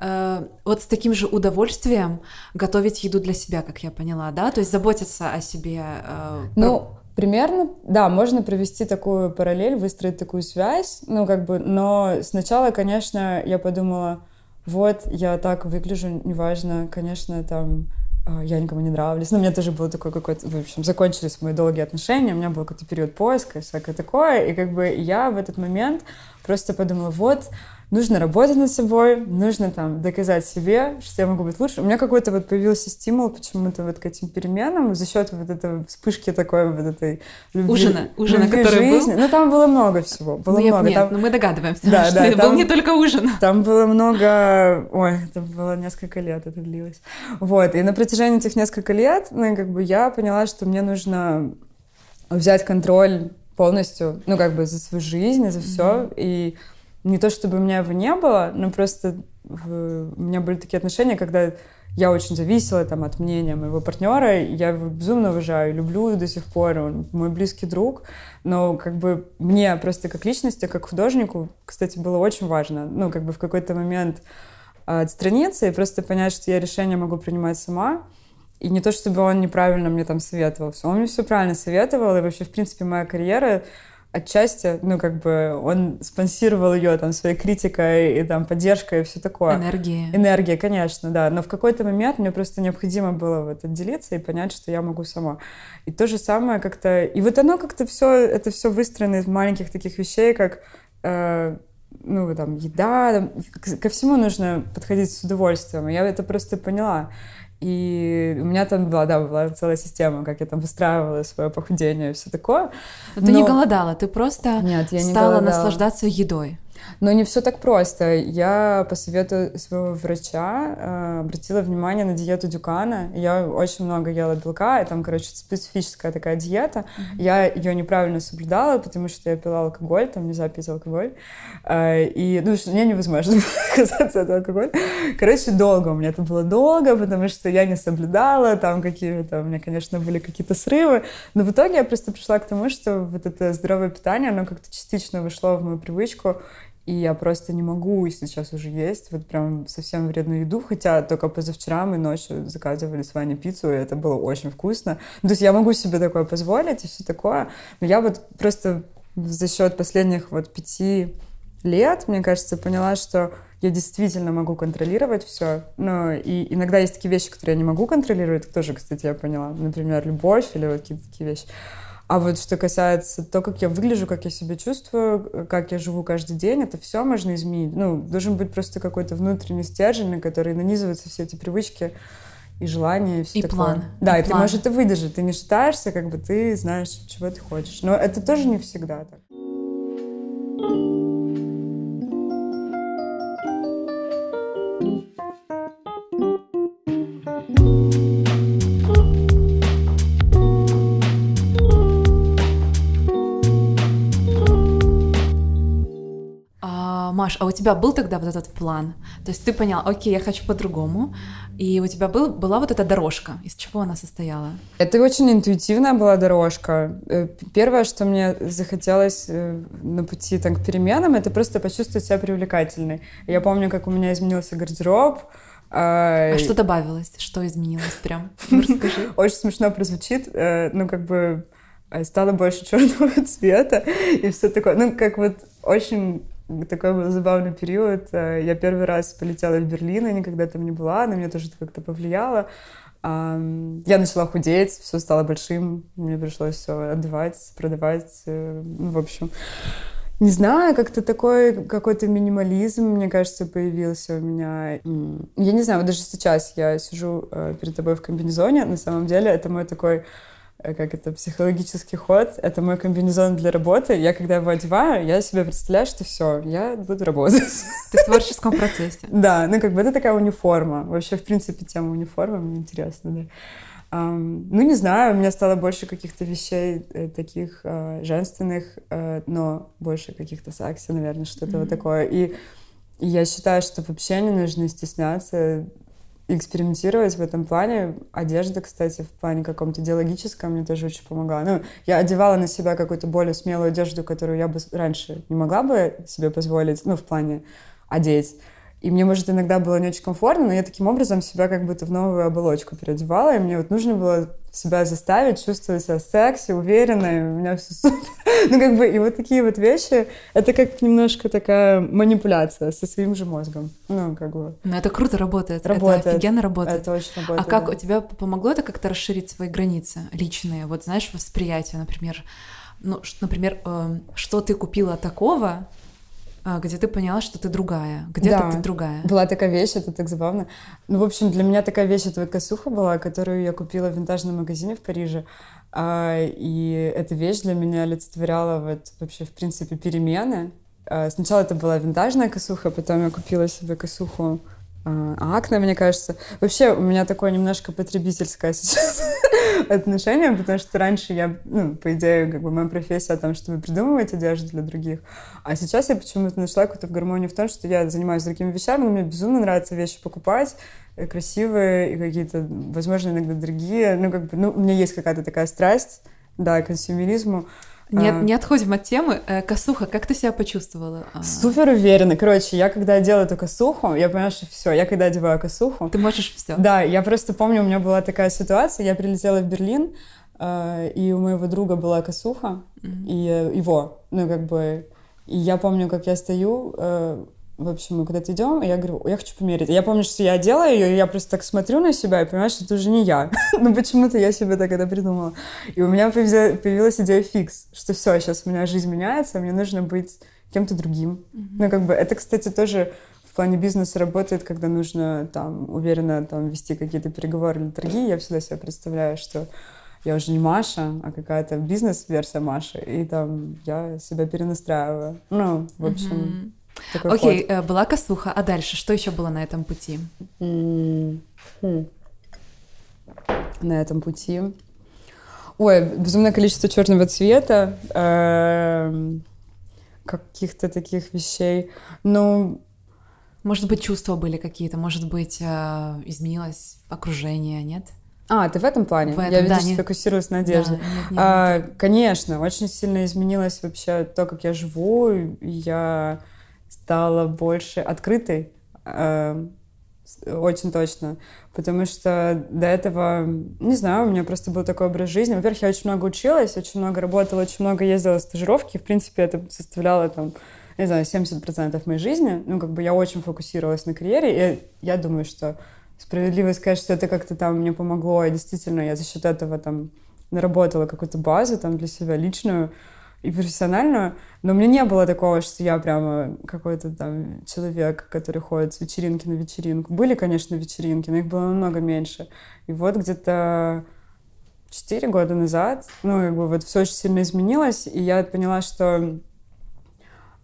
э, вот с таким же удовольствием готовить еду для себя, как я поняла, да? То есть заботиться о себе. Э, ну, про... примерно, да, можно провести такую параллель, выстроить такую связь, ну, как бы, но сначала, конечно, я подумала, вот, я так выгляжу, неважно, конечно, там я никому не нравлюсь. Ну, у меня тоже было такое какое-то... В общем, закончились мои долгие отношения, у меня был какой-то период поиска и всякое такое. И как бы я в этот момент просто подумала, вот, нужно работать над собой, нужно там доказать себе, что я могу быть лучше. У меня какой-то вот появился стимул почему-то вот к этим переменам за счет вот этой вспышки такой вот этой любви. Ужина, ужина, любви который жизни. был. Ну, там было много всего, было ну, много. Нет, там... ну мы догадываемся, да, что да, это там, был не только ужин. Там было много... Ой, это было несколько лет, это длилось. Вот, и на протяжении этих нескольких лет, ну, как бы я поняла, что мне нужно взять контроль полностью, ну, как бы за свою жизнь, за все, mm-hmm. и не то чтобы у меня его не было, но просто в... у меня были такие отношения, когда я очень зависела там, от мнения моего партнера, я его безумно уважаю, люблю до сих пор, он мой близкий друг, но как бы мне просто как личности, как художнику, кстати, было очень важно, ну, как бы в какой-то момент отстраниться и просто понять, что я решение могу принимать сама, и не то, чтобы он неправильно мне там советовал, он мне все правильно советовал, и вообще, в принципе, моя карьера отчасти, ну, как бы он спонсировал ее там своей критикой и там поддержкой и все такое. Энергия. Энергия, конечно, да. Но в какой-то момент мне просто необходимо было вот отделиться и понять, что я могу сама. И то же самое как-то... И вот оно как-то все, это все выстроено из маленьких таких вещей, как э, ну, там, еда, там, ко всему нужно подходить с удовольствием. Я это просто поняла. И у меня там была, да, была целая система, как я там выстраивала свое похудение и все такое. Но, Но ты не голодала, ты просто Нет, я стала не наслаждаться едой. Но не все так просто. Я по совету своего врача э, обратила внимание на диету Дюкана. Я очень много ела белка, и там, короче, специфическая такая диета. Mm-hmm. Я ее неправильно соблюдала, потому что я пила алкоголь, там нельзя пить алкоголь. Э, и, ну, что мне невозможно отказаться от алкоголя. Короче, долго у меня это было долго, потому что я не соблюдала, там какие-то, у меня, конечно, были какие-то срывы. Но в итоге я просто пришла к тому, что вот это здоровое питание, оно как-то частично вышло в мою привычку, и я просто не могу сейчас уже есть вот прям совсем вредную еду, хотя только позавчера мы ночью заказывали с Ваней пиццу, и это было очень вкусно. Ну, то есть я могу себе такое позволить и все такое, но я вот просто за счет последних вот пяти лет, мне кажется, поняла, что я действительно могу контролировать все. Но и иногда есть такие вещи, которые я не могу контролировать, тоже, кстати, я поняла. Например, любовь или вот какие-то такие вещи. А вот что касается того, как я выгляжу, как я себя чувствую, как я живу каждый день, это все можно изменить. Ну, должен быть просто какой-то внутренний стержень, на который нанизываются все эти привычки и желания, и все и такое. план. Да, и, и план. ты можешь это выдержать. Ты не считаешься, как бы ты знаешь, чего ты хочешь. Но это тоже не всегда так. Маш, а у тебя был тогда вот этот план? То есть ты понял, окей, я хочу по-другому, и у тебя был, была вот эта дорожка. Из чего она состояла? Это очень интуитивная была дорожка. Э, первое, что мне захотелось э, на пути там, к переменам, это просто почувствовать себя привлекательной. Я помню, как у меня изменился гардероб, а, а что добавилось? Что изменилось прям? Ну, расскажи. Очень смешно прозвучит. Э, ну, как бы стало больше черного цвета и все такое. Ну, как вот очень такой был забавный период. Э, я первый раз полетела в Берлин, я никогда там не была, на меня тоже это как-то повлияло. Я начала худеть, все стало большим, мне пришлось все отдавать, продавать, э, ну, в общем. Не знаю, как-то такой какой-то минимализм, мне кажется, появился у меня. Я не знаю, вот даже сейчас я сижу э, перед тобой в комбинезоне, на самом деле это мой такой как это, психологический ход. Это мой комбинезон для работы. Я, когда его одеваю, я себе представляю, что все, я буду работать. Ты в творческом процессе. Да, ну как бы это такая униформа. Вообще, в принципе, тема униформы мне интересна, да. Um, ну, не знаю, у меня стало больше каких-то вещей э, таких э, женственных, э, но больше каких-то секси, наверное, что-то mm-hmm. вот такое. И, и я считаю, что вообще не нужно стесняться экспериментировать в этом плане. Одежда, кстати, в плане каком-то идеологическом мне тоже очень помогла. Ну, я одевала на себя какую-то более смелую одежду, которую я бы раньше не могла бы себе позволить, ну, в плане одеть. И мне, может, иногда было не очень комфортно, но я таким образом себя как будто в новую оболочку переодевала, и мне вот нужно было себя заставить чувствовать себя секси, уверенной, у меня все супер. Ну, как бы, и вот такие вот вещи, это как немножко такая манипуляция со своим же мозгом. Ну, как бы. Ну, это круто работает. Работает. Это офигенно работает. Это очень работает, А как да. у тебя помогло это как-то расширить свои границы личные? Вот знаешь, восприятие, например, ну, например, э, что ты купила такого, а, где ты поняла, что ты другая, где-то да, ты другая. Была такая вещь, это так забавно. Ну, в общем, для меня такая вещь, это косуха была, которую я купила в винтажном магазине в Париже. А, и эта вещь для меня олицетворяла вот вообще, в принципе, перемены. А, сначала это была винтажная косуха, потом я купила себе косуху а, акне, мне кажется. Вообще, у меня такое немножко потребительское сейчас отношение, потому что раньше я, ну, по идее, как бы моя профессия о том, чтобы придумывать одежду для других. А сейчас я почему-то нашла какую-то гармонию в том, что я занимаюсь другими вещами, но мне безумно нравится вещи покупать, э, красивые и какие-то, возможно, иногда дорогие. Ну, как бы, ну, у меня есть какая-то такая страсть, да, к консюмеризму. Не, а... не отходим от темы. Э, косуха, как ты себя почувствовала? А. Супер уверенно. Короче, я когда делаю эту косуху, я понимаю, что все, я когда одеваю косуху... Ты можешь все. Да, я просто помню, у меня была такая ситуация, я прилетела в Берлин, э, и у моего друга была косуха, mm-hmm. и его, ну, как бы... И я помню, как я стою, э, в общем, мы куда-то идем, и я говорю, я хочу померить. Я помню, что я делаю ее, и я просто так смотрю на себя и понимаю, что это уже не я. ну, почему-то я себе так это придумала. И у меня появилась идея фикс, что все, сейчас у меня жизнь меняется, мне нужно быть кем-то другим. Mm-hmm. Ну, как бы, это, кстати, тоже в плане бизнеса работает, когда нужно там уверенно там вести какие-то переговоры или торги. Я всегда себе представляю, что я уже не Маша, а какая-то бизнес-версия Маши, и там я себя перенастраиваю. Ну, в общем, mm-hmm. Такой Окей, okay, э, была косуха, а дальше что еще было на этом пути? Mm-hmm. На этом пути. Ой, безумное количество черного цвета, э, каких-то таких вещей. Ну, может быть, чувства были какие-то, может быть, э, изменилось окружение, нет? А, ты в этом плане? В этом, Я, видишь, да, сфокусировалась на одежде. Да, нет, нет, а, нет. Конечно, очень сильно изменилось вообще то, как я живу. Я стала больше открытой. А, очень точно. Потому что до этого, не знаю, у меня просто был такой образ жизни. Во-первых, я очень много училась, очень много работала, очень много ездила стажировки. В принципе, это составляло там не знаю, 70% моей жизни. Ну, как бы я очень фокусировалась на карьере, и я думаю, что справедливо сказать, что это как-то там мне помогло, и действительно я за счет этого там наработала какую-то базу там для себя личную и профессиональную, но меня не было такого, что я прямо какой-то там человек, который ходит с вечеринки на вечеринку. Были, конечно, вечеринки, но их было намного меньше. И вот где-то четыре года назад, ну, как бы вот все очень сильно изменилось, и я поняла, что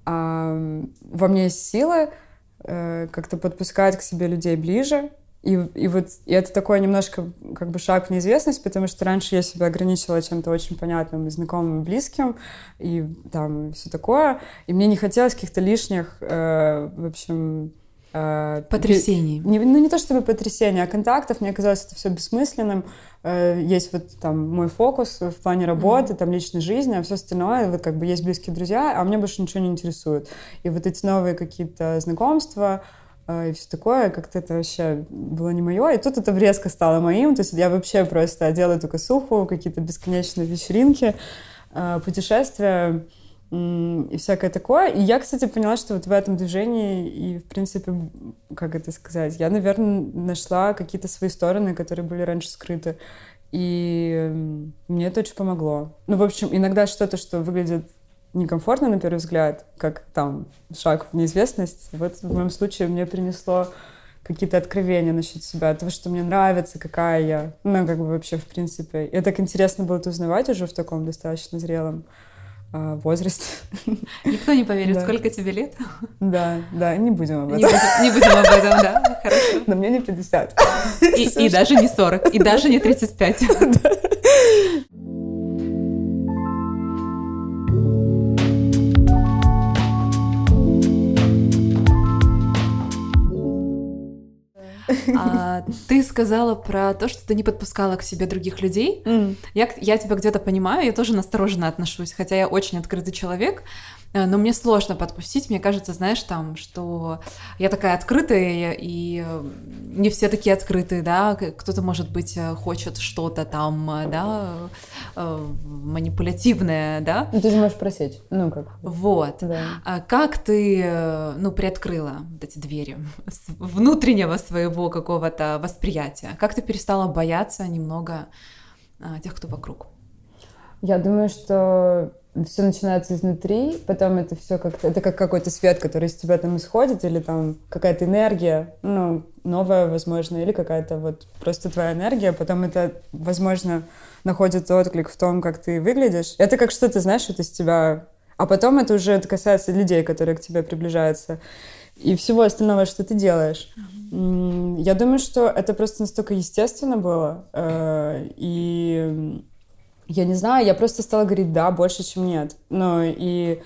а, во мне есть сила э, как-то подпускать к себе людей ближе. И, и вот и это такой немножко как бы шаг в неизвестность, потому что раньше я себя ограничивала чем-то очень понятным и знакомым, и близким, и там все такое. И мне не хотелось каких-то лишних, э, в общем, Э, Потрясений. Не, ну, не то чтобы потрясений, а контактов. Мне казалось это все бессмысленным. Э, есть вот там мой фокус в плане работы, mm-hmm. там личной жизни, а все остальное, вот как бы есть близкие друзья, а мне больше ничего не интересует. И вот эти новые какие-то знакомства, и все такое, как-то это вообще было не мое. И тут это резко стало моим. То есть я вообще просто одела эту косуху, какие-то бесконечные вечеринки, путешествия и всякое такое. И я, кстати, поняла, что вот в этом движении и, в принципе, как это сказать, я, наверное, нашла какие-то свои стороны, которые были раньше скрыты. И мне это очень помогло. Ну, в общем, иногда что-то, что выглядит некомфортно на первый взгляд, как там шаг в неизвестность, вот в моем случае мне принесло какие-то откровения насчет себя, того, что мне нравится, какая я. Ну, как бы вообще, в принципе. И так интересно было это узнавать уже в таком достаточно зрелом а, возраст. Никто не поверит, да. сколько тебе лет. Да, да, не будем об этом. Не будем, не будем об этом, да, хорошо. Но мне не 50. И, и даже не 40, и даже не 35. Да. uh, А, ты сказала про то, что ты не подпускала к себе других людей. Mm. Я, я тебя где-то понимаю, я тоже настороженно отношусь, хотя я очень открытый человек, Э, но мне сложно подпустить, мне кажется, знаешь, там, что я такая открытая, и э, не все такие открытые, да, кто-то, может быть, э, хочет что-то там, да, манипулятивное, да. Ну, ты же можешь просить, ну, как. Вот. Да. А как ты, ну, приоткрыла вот эти двери внутреннего своего какого-то восприятия? Как ты перестала бояться немного тех, кто вокруг? Я думаю, что все начинается изнутри, потом это все как-то, это как какой-то свет, который из тебя там исходит, или там какая-то энергия, ну, новая, возможно, или какая-то вот просто твоя энергия, потом это, возможно, находит отклик в том, как ты выглядишь. Это как что-то, знаешь, это из тебя... А потом это уже касается людей, которые к тебе приближаются, и всего остального, что ты делаешь. Я думаю, что это просто настолько естественно было, э, и я не знаю, я просто стала говорить «да» больше, чем «нет». Ну, и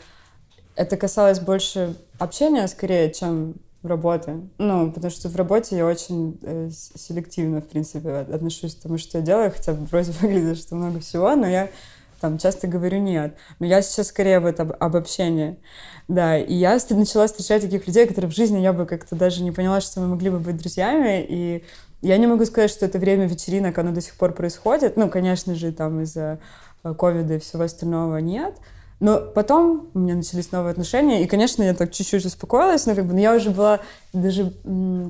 это касалось больше общения, скорее, чем работы. Ну, потому что в работе я очень э, селективно, в принципе, отношусь к тому, что я делаю, хотя вроде выглядит, что много всего, но я там часто говорю нет. Но я сейчас скорее вот об, обобщение. Да, и я начала встречать таких людей, которые в жизни я бы как-то даже не поняла, что мы могли бы быть друзьями, и я не могу сказать, что это время вечеринок, оно до сих пор происходит. Ну, конечно же, там из-за э, ковида и всего остального нет. Но потом у меня начались новые отношения, и, конечно, я так чуть-чуть успокоилась, но как бы но я уже была даже,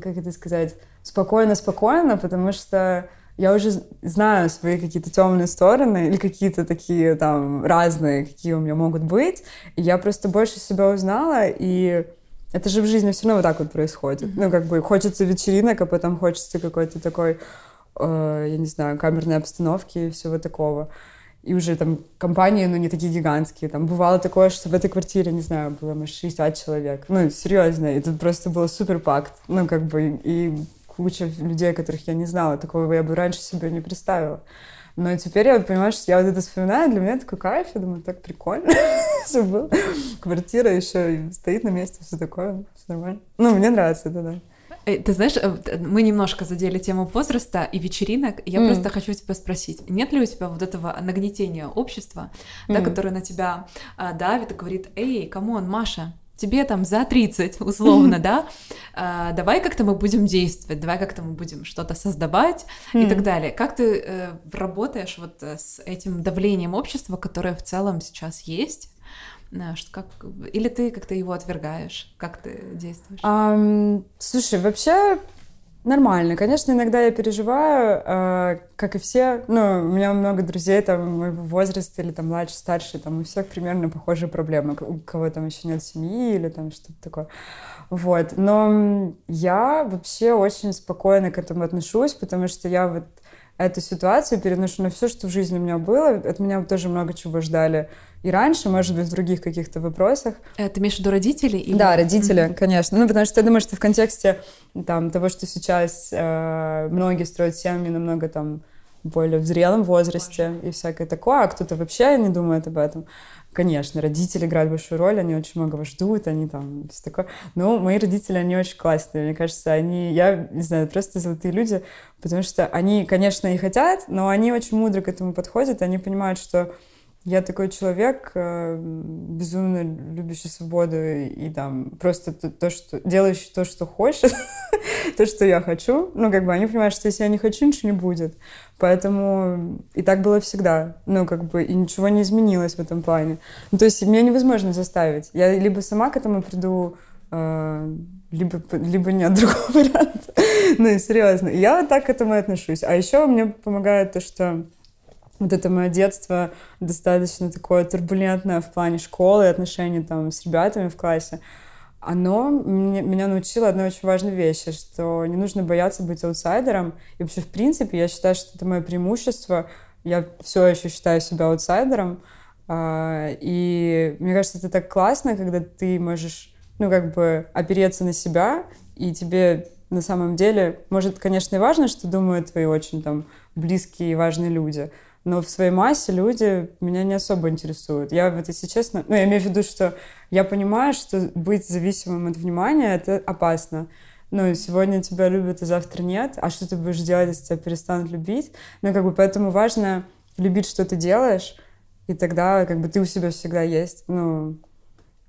как это сказать, спокойно-спокойно, потому что я уже знаю свои какие-то темные стороны или какие-то такие там разные, какие у меня могут быть. И я просто больше себя узнала, и это же в жизни все равно вот так вот происходит. Mm-hmm. Ну, как бы хочется вечеринок, а потом хочется какой-то такой, э, я не знаю, камерной обстановки и всего такого и уже там компании, ну, не такие гигантские. Там бывало такое, что в этой квартире, не знаю, было, может, 60 человек. Ну, серьезно, это просто было супер пакт. Ну, как бы, и куча людей, которых я не знала. Такого я бы раньше себе не представила. Но теперь я понимаю, что я вот это вспоминаю, для меня такой кайф, я думаю, так прикольно все было. Квартира еще стоит на месте, все такое, все нормально. Ну, мне нравится это, да. Э, ты знаешь, э, мы немножко задели тему возраста и вечеринок. Я mm. просто хочу тебя спросить, нет ли у тебя вот этого нагнетения общества, mm. да, которое на тебя а, давит и говорит, эй, come on, Маша, тебе там за 30, условно, да, а, давай как-то мы будем действовать, давай как-то мы будем что-то создавать и так далее. Как ты э, работаешь вот с этим давлением общества, которое в целом сейчас есть? Что, как, или ты как-то его отвергаешь? Как ты действуешь? Um, слушай, вообще нормально. Конечно, иногда я переживаю, э, как и все. Ну, у меня много друзей там моего возраста или там младше, старше, там у всех примерно похожие проблемы. У кого там еще нет семьи или там что-то такое. Вот. Но я вообще очень спокойно к этому отношусь, потому что я вот эту ситуацию переношу на все, что в жизни у меня было. От меня тоже много чего ждали и раньше, может быть, в других каких-то вопросах. Это ты имеешь в виду родителей? Или... Да, родители, mm-hmm. конечно. Ну, потому что я думаю, что в контексте там, того, что сейчас э, многие строят семьи намного там более в зрелом возрасте и всякое такое, а кто-то вообще не думает об этом. Конечно, родители играют большую роль, они очень многого ждут, они там все такое. Но мои родители, они очень классные, мне кажется, они, я не знаю, просто золотые люди, потому что они, конечно, и хотят, но они очень мудро к этому подходят, они понимают, что я такой человек, э, безумно любящий свободу и, там просто то, то, что делающий то, что хочет, то, что я хочу. Ну, как бы они понимают, что если я не хочу, ничего не будет. Поэтому и так было всегда. Ну, как бы и ничего не изменилось в этом плане. Ну, то есть меня невозможно заставить. Я либо сама к этому приду, э, либо, либо нет другого варианта. ну, серьезно. Я так к этому отношусь. А еще мне помогает то, что вот это мое детство достаточно такое турбулентное в плане школы отношений там с ребятами в классе, оно меня, меня научило одной очень важной вещи, что не нужно бояться быть аутсайдером. И вообще, в принципе, я считаю, что это мое преимущество. Я все еще считаю себя аутсайдером. А, и мне кажется, это так классно, когда ты можешь, ну, как бы опереться на себя, и тебе на самом деле, может, конечно, и важно, что думают твои очень там близкие и важные люди, но в своей массе люди меня не особо интересуют. Я вот, если честно, ну, я имею в виду, что я понимаю, что быть зависимым от внимания — это опасно. Ну, сегодня тебя любят, а завтра нет. А что ты будешь делать, если тебя перестанут любить? Ну, как бы поэтому важно любить, что ты делаешь, и тогда как бы ты у себя всегда есть. Ну,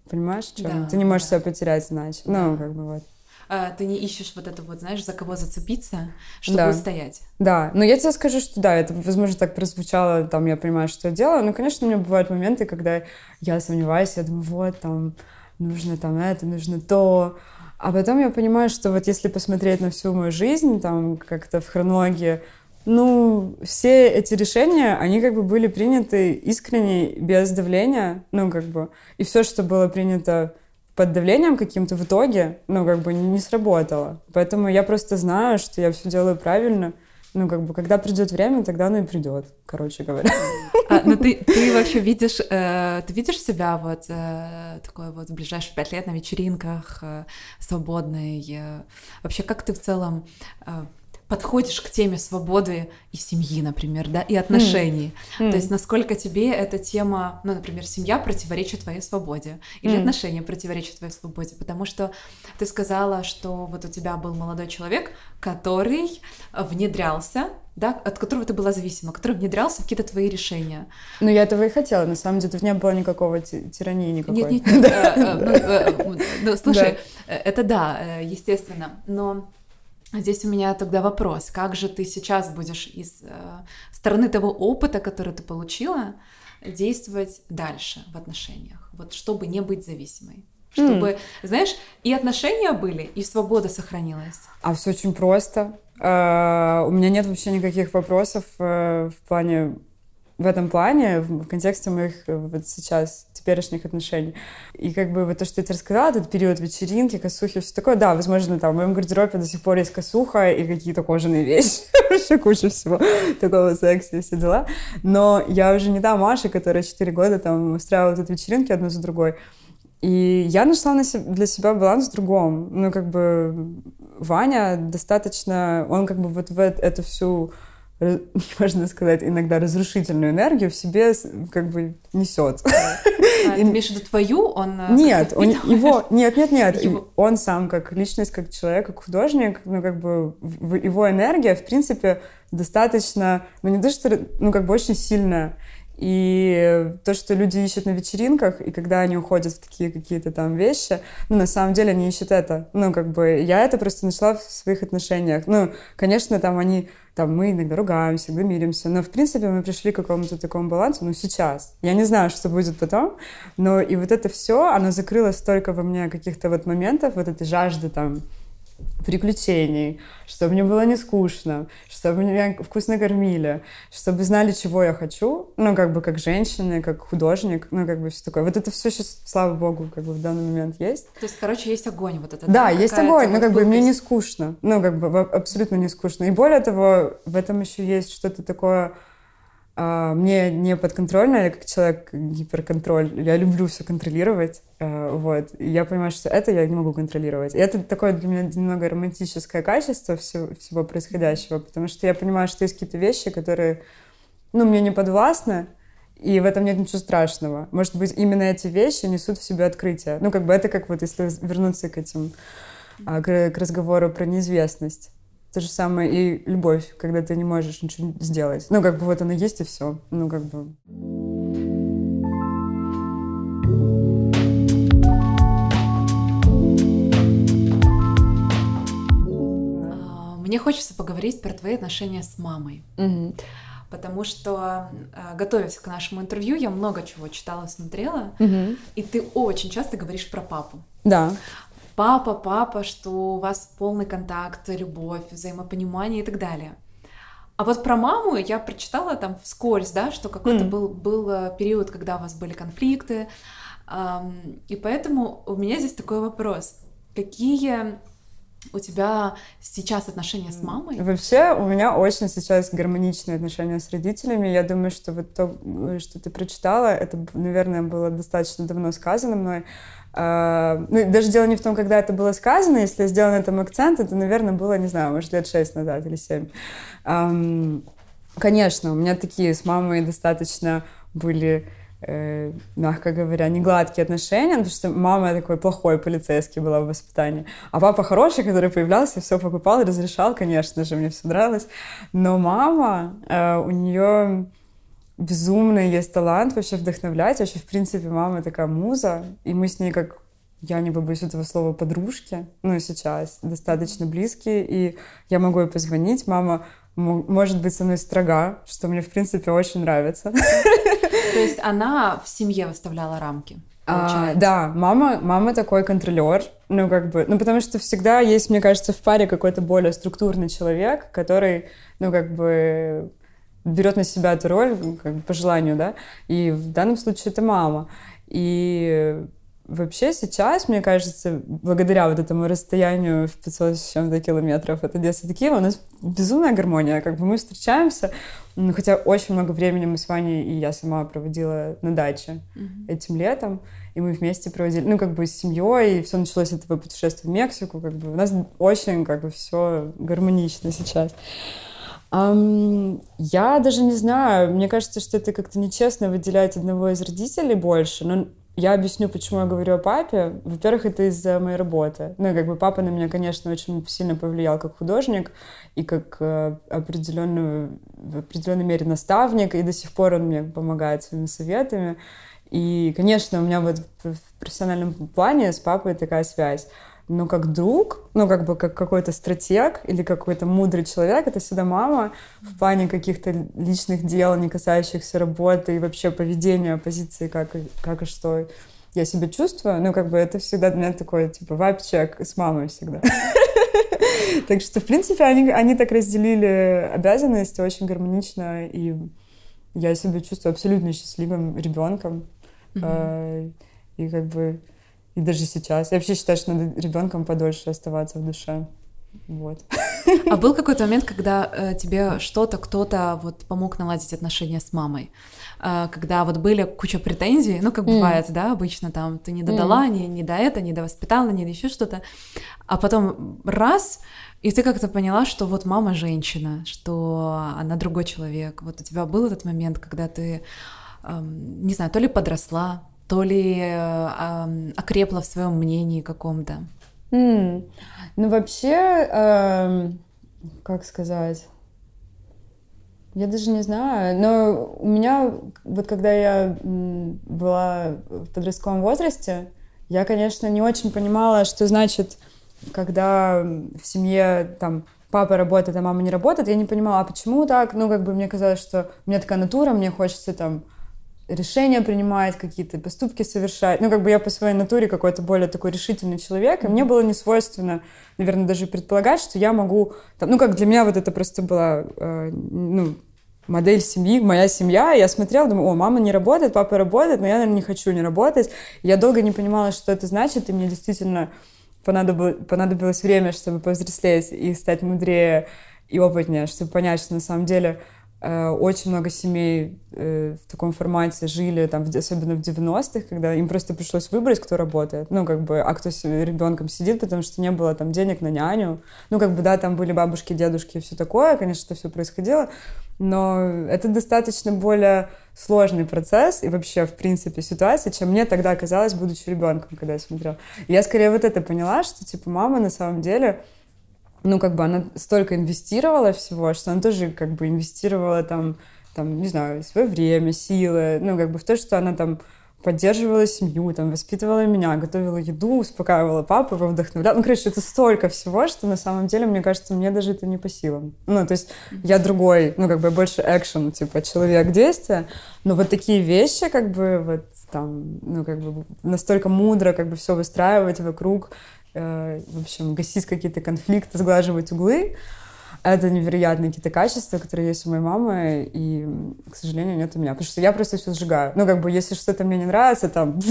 понимаешь, что? Да, ты не можешь да. себя потерять иначе. Да. Ну, как бы вот. А, ты не ищешь вот это вот, знаешь, за кого зацепиться, чтобы да. стоять. Да, но я тебе скажу, что да, это, возможно, так прозвучало, там, я понимаю, что я делаю, но, конечно, у меня бывают моменты, когда я сомневаюсь, я думаю, вот, там, нужно там это, нужно то, а потом я понимаю, что вот если посмотреть на всю мою жизнь, там, как-то в хронологии, ну, все эти решения, они как бы были приняты искренне, без давления, ну, как бы, и все, что было принято под давлением каким-то в итоге, ну, как бы не сработало. Поэтому я просто знаю, что я все делаю правильно. Ну, как бы, когда придет время, тогда оно и придет, короче говоря. А, ну, ты, ты вообще видишь, э, ты видишь себя вот э, такой вот в ближайшие пять лет на вечеринках, э, свободной? Э, вообще, как ты в целом... Э, подходишь к теме свободы и семьи, например, да, и отношений. Mm. То есть насколько тебе эта тема, ну, например, семья противоречит твоей свободе или mm. отношения противоречат твоей свободе, потому что ты сказала, что вот у тебя был молодой человек, который внедрялся да, от которого ты была зависима, который внедрялся в какие-то твои решения. Ну, я этого и хотела, на самом деле, тут не было никакого тирании никакой. Нет, нет, нет. Э, э, слушай, это да, естественно, но Здесь у меня тогда вопрос, как же ты сейчас будешь из стороны того опыта, который ты получила, действовать дальше в отношениях, вот чтобы не быть зависимой? Чтобы, mm. знаешь, и отношения были, и свобода сохранилась. А все очень просто. Uh, у меня нет вообще никаких вопросов uh, в плане в этом плане, в контексте моих э, вот сейчас теперешних отношений. И как бы вот то, что тебе рассказала, этот период вечеринки, косухи, все такое, да, возможно, там в моем гардеробе до сих пор есть косуха и какие-то кожаные вещи, вообще куча всего такого секса и все дела. Но я уже не та Маша, которая 4 года там устраивала тут вечеринки одну за другой. И я нашла на себе, для себя баланс в другом. Ну, как бы Ваня достаточно... Он как бы вот в эту всю можно сказать, иногда разрушительную энергию в себе как бы несет. А, ты имеешь в виду твою? Он э, нет, он, его, нет, нет, нет. Его... Он сам как личность, как человек, как художник, ну как бы его энергия, в принципе, достаточно, ну не то что, ну как бы очень сильная. И то, что люди ищут на вечеринках, и когда они уходят в такие какие-то там вещи, ну, на самом деле они ищут это. Ну, как бы, я это просто нашла в своих отношениях. Ну, конечно, там они, там мы иногда ругаемся, иногда миримся, но, в принципе, мы пришли к какому-то такому балансу, ну, сейчас. Я не знаю, что будет потом, но и вот это все, оно закрыло столько во мне каких-то вот моментов, вот этой жажды там, приключений, чтобы мне было не скучно, чтобы меня вкусно кормили, чтобы знали, чего я хочу, ну, как бы как женщина, как художник, ну, как бы все такое. Вот это все сейчас, слава богу, как бы в данный момент есть. То есть, короче, есть огонь вот этот. Да, есть огонь, но как бы мне не скучно, ну, как бы абсолютно не скучно. И более того, в этом еще есть что-то такое мне не подконтрольно, я как человек гиперконтроль, я люблю все контролировать, а, вот, и я понимаю, что это я не могу контролировать. И это такое для меня немного романтическое качество всего, всего происходящего, потому что я понимаю, что есть какие-то вещи, которые, ну, мне не подвластны, и в этом нет ничего страшного. Может быть, именно эти вещи несут в себе открытие. Ну, как бы это как вот, если вернуться к этим, а, к разговору про неизвестность. То же самое и любовь, когда ты не можешь ничего сделать. Ну, как бы вот она есть и все. Ну, как бы... А, мне хочется поговорить про твои отношения с мамой. Угу. Потому что, а, готовясь к нашему интервью, я много чего читала, смотрела, угу. и ты очень часто говоришь про папу. Да папа, папа, что у вас полный контакт, любовь, взаимопонимание и так далее. А вот про маму я прочитала там вскользь, да, что какой-то mm. был, был э, период, когда у вас были конфликты. Эм, и поэтому у меня здесь такой вопрос. Какие у тебя сейчас отношения с мамой? Вообще, у меня очень сейчас гармоничные отношения с родителями. Я думаю, что вот то, э, что ты прочитала, это, наверное, было достаточно давно сказано мной. Uh, ну, даже дело не в том, когда это было сказано, если сделала на этом акцент, это, наверное, было, не знаю, может, лет шесть назад или семь. Конечно, у меня такие с мамой достаточно были э, мягко говоря, не гладкие отношения, потому что мама такой плохой полицейский была в воспитании, а папа хороший, который появлялся, все покупал разрешал, конечно же, мне все нравилось. Но мама, э, у нее безумный есть талант вообще вдохновлять. Вообще, в принципе, мама такая муза, и мы с ней как я не побоюсь этого слова, подружки, ну, сейчас, достаточно близкие, и я могу ей позвонить, мама может быть со мной строга, что мне, в принципе, очень нравится. То есть она в семье выставляла рамки? А, да, мама, мама такой контролер, ну как бы, ну потому что всегда есть, мне кажется, в паре какой-то более структурный человек, который, ну как бы берет на себя эту роль как бы, по желанию, да, и в данном случае это мама. И вообще сейчас, мне кажется, благодаря вот этому расстоянию в 500 с чем-то километров от Одессы до Киева, у нас безумная гармония. Как бы мы встречаемся, ну, хотя очень много времени мы с Ваней и я сама проводила на даче mm-hmm. этим летом. и мы вместе проводили, ну, как бы с семьей, и все началось с этого путешествия в Мексику, как бы у нас очень, как бы, все гармонично сейчас. Um, я даже не знаю, мне кажется, что это как-то нечестно выделять одного из родителей больше, но я объясню, почему я говорю о папе. Во-первых, это из-за моей работы. Ну, как бы папа на меня, конечно, очень сильно повлиял как художник и как э, определенную, в определенной мере наставник, и до сих пор он мне помогает своими советами. И, конечно, у меня вот в профессиональном плане с папой такая связь. Но как друг, ну, как бы как какой-то стратег или какой-то мудрый человек, это всегда мама в плане каких-то личных дел, не касающихся работы и вообще поведения, позиции, как, как и что я себя чувствую. Ну, как бы это всегда для меня такой, типа, вайп-чек с мамой всегда. Так что, в принципе, они, они так разделили обязанности очень гармонично, и я себя чувствую абсолютно счастливым ребенком. Mm-hmm. И как бы и даже сейчас. Я вообще считаю, что надо ребенком подольше оставаться в душе. Вот. А был какой-то момент, когда э, тебе что-то, кто-то вот помог наладить отношения с мамой? Э, когда вот были куча претензий, ну, как mm. бывает, да, обычно там ты не додала, mm. не, не до это, не до воспитала, не до еще что-то, а потом раз, и ты как-то поняла, что вот мама женщина, что она другой человек. Вот у тебя был этот момент, когда ты, эм, не знаю, то ли подросла, то ли э, окрепла в своем мнении каком-то? Mm. Ну, вообще, э, как сказать, я даже не знаю, но у меня, вот когда я была в подростковом возрасте, я, конечно, не очень понимала, что значит, когда в семье там папа работает, а мама не работает, я не понимала, а почему так? Ну, как бы мне казалось, что у меня такая натура, мне хочется там решения принимать, какие-то поступки совершать. Ну, как бы я по своей натуре какой-то более такой решительный человек, и мне было не свойственно, наверное, даже предполагать, что я могу... Там, ну, как для меня вот это просто была, э, ну, модель семьи, моя семья. И я смотрела, думаю, о, мама не работает, папа работает, но я, наверное, не хочу не работать. Я долго не понимала, что это значит, и мне действительно понадобилось, понадобилось время, чтобы повзрослеть и стать мудрее и опытнее, чтобы понять, что на самом деле очень много семей э, в таком формате жили, там, особенно в 90-х, когда им просто пришлось выбрать, кто работает, ну, как бы, а кто с ребенком сидит, потому что не было там денег на няню. Ну, как бы, да, там были бабушки, дедушки и все такое, конечно, это все происходило, но это достаточно более сложный процесс и вообще, в принципе, ситуация, чем мне тогда казалось, будучи ребенком, когда я смотрела. И я скорее вот это поняла, что, типа, мама на самом деле ну, как бы она столько инвестировала всего, что она тоже как бы инвестировала там, там, не знаю, свое время, силы, ну, как бы в то, что она там поддерживала семью, там, воспитывала меня, готовила еду, успокаивала папу, его вдохновляла. Ну, короче, это столько всего, что на самом деле, мне кажется, мне даже это не по силам. Ну, то есть я другой, ну, как бы больше экшен, типа, человек действия, но вот такие вещи, как бы, вот там, ну, как бы настолько мудро, как бы все выстраивать вокруг в общем, гасить какие-то конфликты, сглаживать углы. Это невероятные какие-то качества, которые есть у моей мамы, и, к сожалению, нет у меня. Потому что я просто все сжигаю. Ну, как бы, если что-то мне не нравится, там...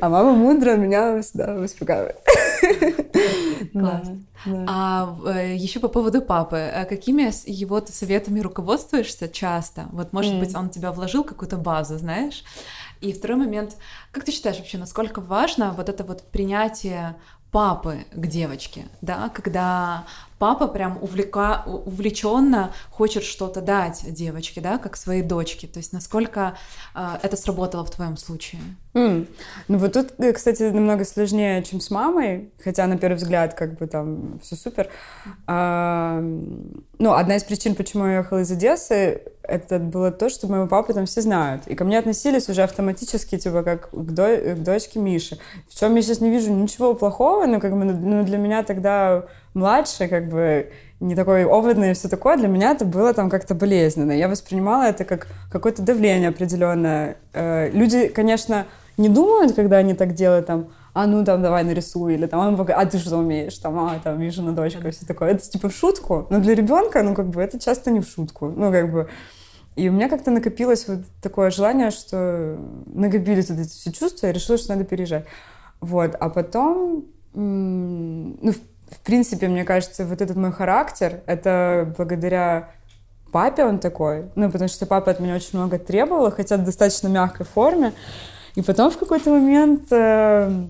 А мама мудрая меня всегда успокаивает. Класс. А э, еще по поводу папы. А какими его советами руководствуешься часто? Вот, может быть, он тебя вложил какую-то базу, знаешь? И второй момент, как ты считаешь вообще, насколько важно вот это вот принятие папы к девочке, да, когда папа прям увлека, увлеченно хочет что-то дать девочке, да, как своей дочке. То есть насколько э, это сработало в твоем случае? Mm. Ну вот тут, э, кстати, намного сложнее, чем с мамой, хотя на первый взгляд как бы там все супер. А, ну, одна из причин, почему я уехала из Одессы, это было то, что моего папу там все знают. И ко мне относились уже автоматически, типа, как к, до, к дочке Миши. В чем я сейчас не вижу ничего плохого, но как бы ну, для меня тогда младше, как бы не такой опытный и все такое, для меня это было там как-то болезненно. Я воспринимала это как какое-то давление определенное. Э, люди, конечно, не думают, когда они так делают, там, а ну там давай нарисуй, или там, а ты что умеешь, там, а там вижу на дочку, и все такое. Это типа в шутку, но для ребенка, ну как бы это часто не в шутку, ну как бы. И у меня как-то накопилось вот такое желание, что накопились вот эти все чувства, я решила, что надо переезжать. Вот, а потом, ну, в принципе, мне кажется, вот этот мой характер, это благодаря папе он такой, ну, потому что папа от меня очень много требовал, хотя в достаточно мягкой форме, И потом в какой-то момент э,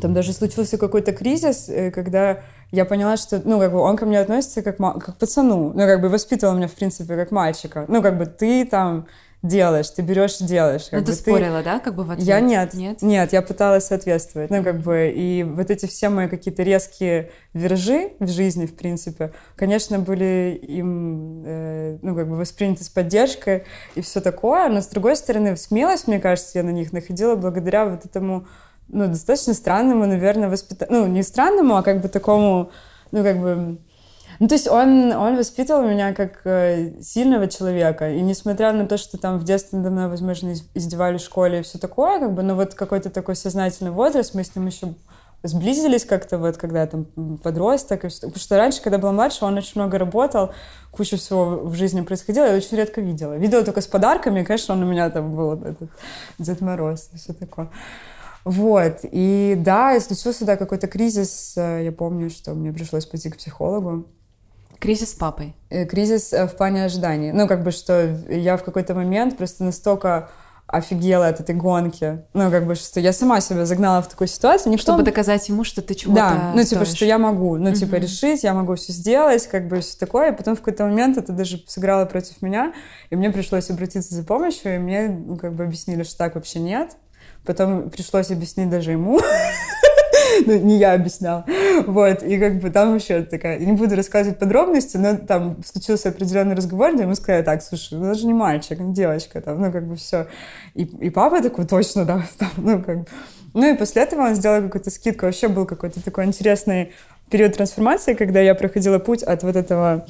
там даже случился какой-то кризис, э, когда я поняла, что, ну, как бы он ко мне относится как, как пацану, ну, как бы воспитывал меня, в принципе, как мальчика. Ну, как бы ты там делаешь, ты берешь и делаешь. Как ну, ты спорила, ты... да, как бы в ответ? Я нет, нет, нет, я пыталась соответствовать. Ну, как бы, и вот эти все мои какие-то резкие вержи в жизни, в принципе, конечно, были им, э, ну, как бы восприняты с поддержкой и все такое, но, с другой стороны, смелость, мне кажется, я на них находила благодаря вот этому, ну, достаточно странному, наверное, воспитанию, ну, не странному, а как бы такому, ну, как бы ну, то есть он, он воспитывал меня как э, сильного человека. И несмотря на то, что там в детстве надо мной, возможно, издевались в школе и все такое, как бы, ну вот какой-то такой сознательный возраст, мы с ним еще сблизились как-то вот, когда там подросток. Потому что раньше, когда был младше, он очень много работал, куча всего в жизни происходило, я очень редко видела. Видела только с подарками, и, конечно, он у меня там был этот Дед Мороз и все такое. Вот, и да, и случился, да, какой-то кризис, э, я помню, что мне пришлось пойти к психологу, Кризис с папой. Э, кризис э, в плане ожиданий. Ну, как бы, что я в какой-то момент просто настолько офигела от этой гонки. Ну, как бы, что я сама себя загнала в такую ситуацию. Никто... Чтобы доказать ему, что ты чего-то Да, ну, типа, что я могу, ну, типа, решить, я могу все сделать, как бы, все такое. И потом в какой-то момент это даже сыграло против меня, и мне пришлось обратиться за помощью, и мне, ну, как бы, объяснили, что так вообще нет. Потом пришлось объяснить даже ему. ну, не я объяснял. Вот, и как бы там вообще такая, я не буду рассказывать подробности, но там случился определенный разговор, где мы сказали, так, слушай, ну, это же не мальчик, не девочка, там, ну, как бы все. И, и папа такой, точно, да, там, ну, как бы. Ну, и после этого он сделал какую-то скидку. Вообще был какой-то такой интересный период трансформации, когда я проходила путь от вот этого,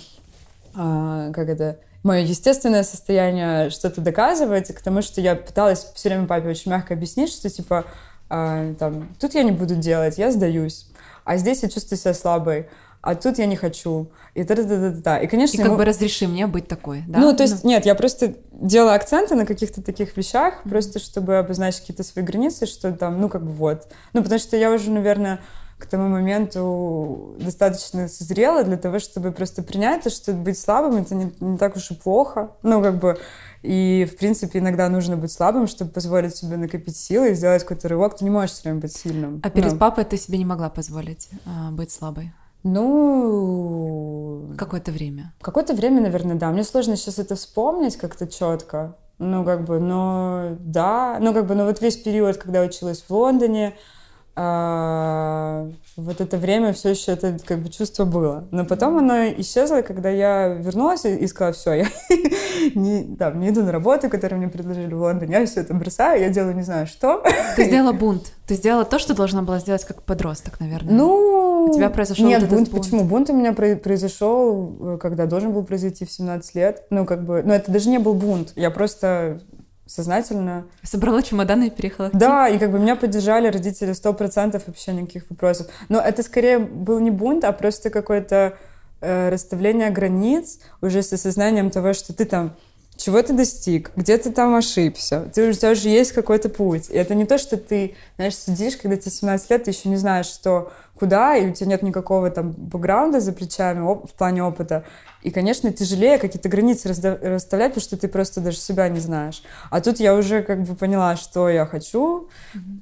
а, как это, мое естественное состояние что-то доказывать, к тому, что я пыталась все время папе очень мягко объяснить, что, типа, а, там, тут я не буду делать, я сдаюсь, а здесь я чувствую себя слабой, а тут я не хочу. И та да да да да И, конечно, и как ему... бы разреши мне быть такой, да? Ну, то есть, ну... нет, я просто делаю акценты на каких-то таких вещах, mm-hmm. просто чтобы обозначить какие-то свои границы, что там, ну, как бы вот. Ну, потому что я уже, наверное, к тому моменту достаточно созрела для того, чтобы просто принять то, что быть слабым — это не, не так уж и плохо. Ну, как бы и, в принципе, иногда нужно быть слабым, чтобы позволить себе накопить силы и сделать какой-то рывок. Ты не можешь все время быть сильным. А перед ну. папой ты себе не могла позволить а, быть слабой? Ну... Какое-то время. Какое-то время, наверное, да. Мне сложно сейчас это вспомнить как-то четко. Ну, как бы, но да. Ну, как бы, ну вот весь период, когда училась в Лондоне, а, вот это время все еще это как бы чувство было. Но потом оно исчезло, когда я вернулась и сказала, все, я не, там, не иду на работу, которую мне предложили в Лондоне, я все это бросаю, я делаю не знаю что. Ты сделала бунт. Ты сделала то, что должна была сделать как подросток, наверное. Ну, у тебя произошел нет, вот бунт, бунт. Почему? Бунт у меня произошел, э, когда должен был произойти в 17 лет. Ну, как бы, ну, это даже не был бунт. Я просто сознательно. Собрала чемоданы и переехала. Да, и как бы меня поддержали родители сто процентов вообще никаких вопросов. Но это скорее был не бунт, а просто какое-то э, расставление границ уже с осознанием того, что ты там чего ты достиг, где ты там ошибся, ты, у тебя уже есть какой-то путь. И это не то, что ты, знаешь, сидишь, когда тебе 17 лет, ты еще не знаешь, что куда, и у тебя нет никакого там бэкграунда за плечами в плане опыта. И, конечно, тяжелее какие-то границы расставлять, потому что ты просто даже себя не знаешь. А тут я уже как бы поняла, что я хочу,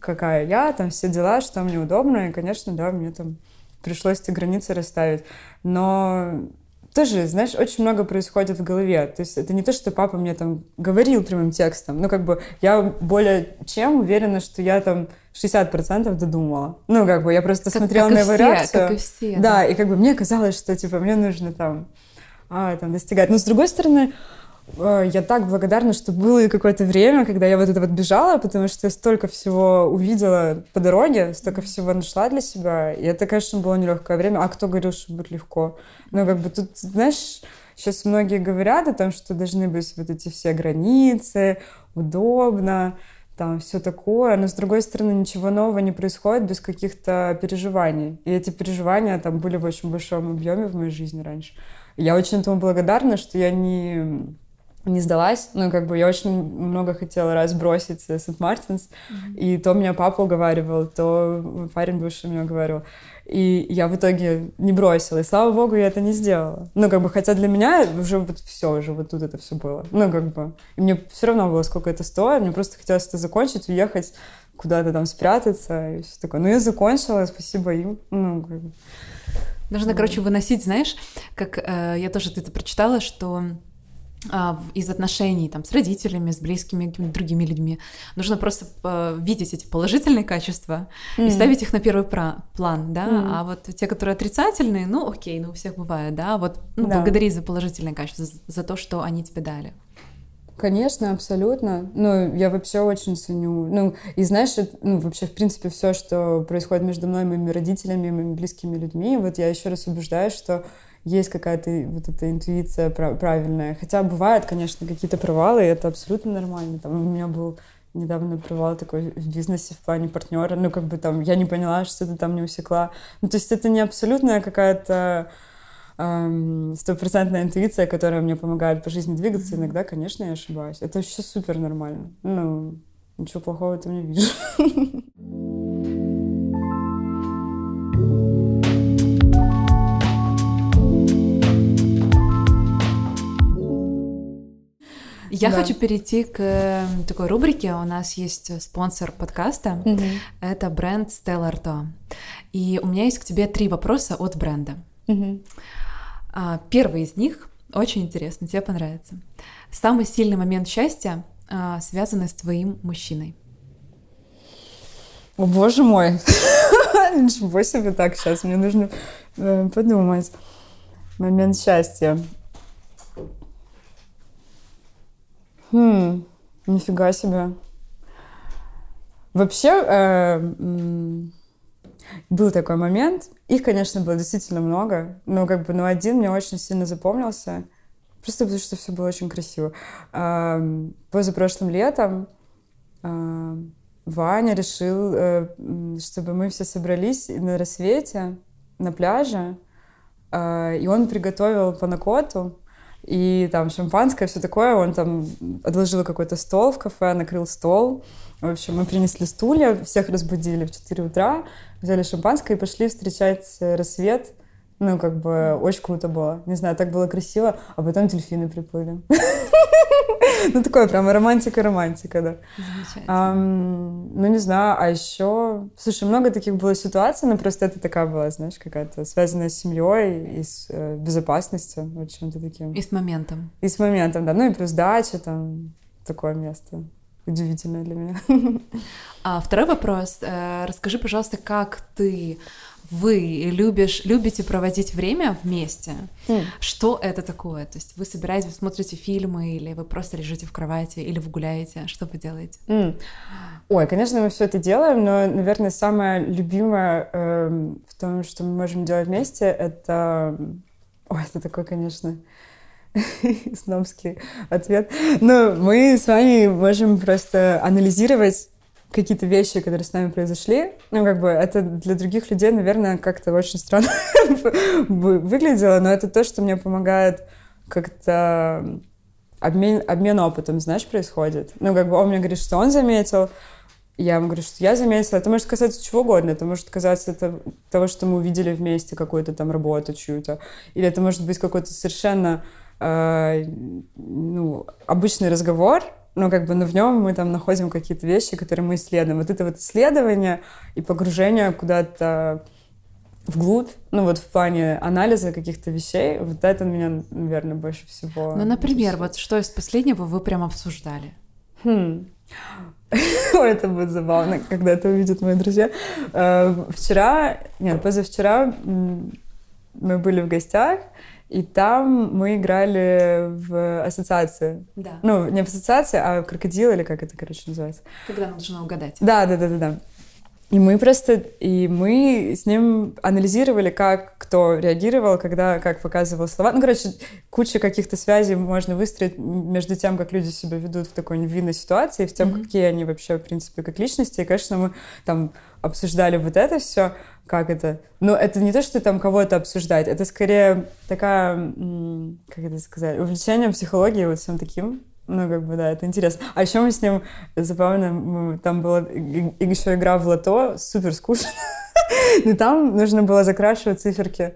какая я, там все дела, что мне удобно, и, конечно, да, мне там пришлось эти границы расставить. Но тоже, знаешь, очень много происходит в голове. То есть это не то, что папа мне там говорил прямым текстом. Ну, как бы я более чем уверена, что я там 60% додумала. Ну, как бы я просто как, смотрела как на его все, реакцию. Как и все, да, да, и как бы мне казалось, что типа мне нужно там, а, там достигать. Но с другой стороны, я так благодарна, что было какое-то время, когда я вот это вот бежала, потому что я столько всего увидела по дороге, столько всего нашла для себя. И это, конечно, было нелегкое время. А кто говорил, что будет легко? Ну, как бы тут, знаешь, сейчас многие говорят о том, что должны быть вот эти все границы, удобно, там все такое, но с другой стороны ничего нового не происходит без каких-то переживаний. И эти переживания там были в очень большом объеме в моей жизни раньше. Я очень этому благодарна, что я не не сдалась. Ну, как бы я очень много хотела раз бросить Сент-Мартинс, mm-hmm. и то меня папа уговаривал, то парень бывший меня уговаривал. И я в итоге не бросила. И слава богу, я это не сделала. Ну, как бы, хотя для меня уже вот все, уже вот тут это все было. Ну, как бы, и мне все равно было, сколько это стоит. Мне просто хотелось это закончить, уехать куда-то там спрятаться и все такое. Ну, я закончила, спасибо им. Ну, как бы. Нужно, короче, выносить, знаешь, как э, я тоже это прочитала, что из отношений там, с родителями, с близкими какими-то другими людьми. Нужно просто э, видеть эти положительные качества mm. и ставить их на первый план, да, mm. а вот те, которые отрицательные, ну окей, ну у всех бывает, да, вот ну, да. благодари за положительные качества, за, за то, что они тебе дали. Конечно, абсолютно. Ну, я вообще очень ценю. Ну, и знаешь, ну, вообще, в принципе, все, что происходит между мной и моими родителями, и моими близкими людьми, вот я еще раз убеждаюсь, что есть какая-то вот эта интуиция правильная. Хотя бывают, конечно, какие-то провалы, и это абсолютно нормально. Там у меня был недавно провал такой в бизнесе в плане партнера. Ну, как бы там, я не поняла, что ты там не усекла. Ну, то есть это не абсолютная какая-то стопроцентная интуиция, которая мне помогает по жизни двигаться. Иногда, конечно, я ошибаюсь. Это вообще супер нормально. Ну, ничего плохого в этом не вижу. Я да. хочу перейти к эм, такой рубрике. У нас есть спонсор подкаста. Угу. Это бренд Stella Artois. И у меня есть к тебе три вопроса от бренда. Угу. Первый из них очень интересный, тебе понравится. Самый сильный момент счастья, а, связанный с твоим мужчиной. О, боже мой! Ничего себе так сейчас, мне нужно э, подумать. Момент счастья. Хм, нифига себе. Вообще, э, был такой момент. Их, конечно, было действительно много, но как бы, ну, один мне очень сильно запомнился. Просто потому что все было очень красиво. Э, позапрошлым летом э, Ваня решил, э, чтобы мы все собрались на рассвете на пляже, э, и он приготовил панакоту и там шампанское, все такое. Он там отложил какой-то стол в кафе, накрыл стол. В общем, мы принесли стулья, всех разбудили в 4 утра, взяли шампанское и пошли встречать рассвет ну, как бы, очень круто было. Не знаю, так было красиво, а потом дельфины приплыли. Ну, такое прямо романтика-романтика, да. Замечательно. Ну, не знаю, а еще... Слушай, много таких было ситуаций, но просто это такая была, знаешь, какая-то связанная с семьей и с э, безопасностью, вот чем-то таким. И с моментом. И с моментом, да. Ну, и плюс дача, там, такое место удивительное для меня. А второй вопрос. Э, расскажи, пожалуйста, как ты вы любишь, любите проводить время вместе, mm. что это такое? То есть вы собираетесь, вы смотрите фильмы, или вы просто лежите в кровати, или вы гуляете? Что вы делаете? Mm. Ой, конечно, мы все это делаем, но, наверное, самое любимое э, в том, что мы можем делать вместе, это... Ой, это такой, конечно, снобский ответ. Но мы с вами можем просто анализировать какие-то вещи, которые с нами произошли. Ну, как бы это для других людей, наверное, как-то очень странно выглядело, но это то, что мне помогает как-то обмен, обмен опытом, знаешь, происходит. Ну, как бы он мне говорит, что он заметил, я ему говорю, что я заметила. Это может касаться чего угодно. Это может касаться того, что мы увидели вместе какую-то там работу чью-то. Или это может быть какой-то совершенно э, ну, обычный разговор, ну, как бы, но в нем мы там находим какие-то вещи, которые мы исследуем. Вот это вот исследование и погружение куда-то вглубь, ну вот в плане анализа каких-то вещей, вот это меня, наверное, больше всего. Ну, например, вот что из последнего вы прям обсуждали? Хм. Это будет забавно, когда это увидят мои друзья. Э, вчера, нет, позавчера мы были в гостях, и там мы играли в ассоциации. Да. Ну, не в ассоциации, а в крокодил, или как это, короче, называется. Когда нужно угадать. Да, да, да, да, да. И мы просто, и мы с ним анализировали, как кто реагировал, когда, как показывал слова. Ну, короче, куча каких-то связей можно выстроить между тем, как люди себя ведут в такой невинной ситуации, и в тем, mm-hmm. какие они вообще, в принципе, как личности. И, конечно, мы там обсуждали вот это все, как это. Но это не то, что там кого-то обсуждать, это скорее такая, как это сказать, увлечение психологией вот всем таким. Ну, как бы, да, это интересно. А еще мы с ним забавно, там была еще игра в лото, супер скучно. Но там нужно было закрашивать циферки.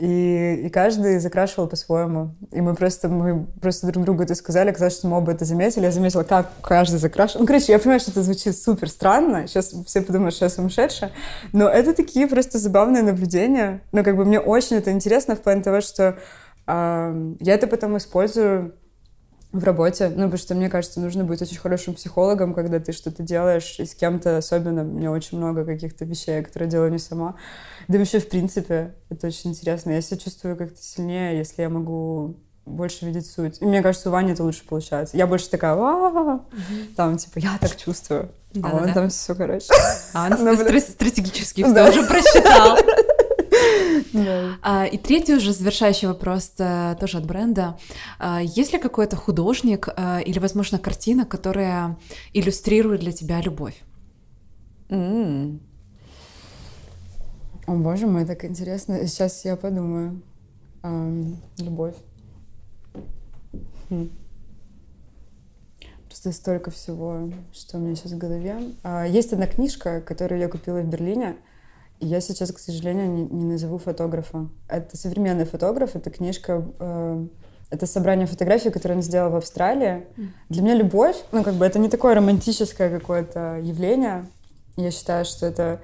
И, и каждый закрашивал по-своему. И мы просто, мы просто друг другу это сказали, казалось, что мы оба это заметили. Я заметила, как каждый закрашивал. Ну, короче, я понимаю, что это звучит супер странно. Сейчас все подумают, что я сумасшедшая. Но это такие просто забавные наблюдения. Ну, как бы мне очень это интересно в плане того, что э, я это потом использую в работе, ну, потому что, мне кажется, нужно быть очень хорошим психологом, когда ты что-то делаешь, и с кем-то особенно, у меня очень много каких-то вещей, которые делаю не сама. Да вообще, в принципе, это очень интересно. Я себя чувствую как-то сильнее, если я могу больше видеть суть. И мне кажется, у Вани это лучше получается. Я больше такая, угу. там, типа, я так чувствую. Да, а он да. там все, короче. А он стратегически все уже просчитал. А, и третий уже завершающий вопрос э, тоже от бренда. А, есть ли какой-то художник э, или, возможно, картина, которая иллюстрирует для тебя любовь? О, боже мой, так интересно. Сейчас я подумаю. любовь. Хм. Просто столько всего, что у меня сейчас в голове. А, есть одна книжка, которую я купила в Берлине. Я сейчас, к сожалению, не, не назову фотографа. Это современный фотограф, это книжка, э, это собрание фотографий, которые он сделал в Австралии. Для меня любовь, ну, как бы это не такое романтическое какое-то явление. Я считаю, что это,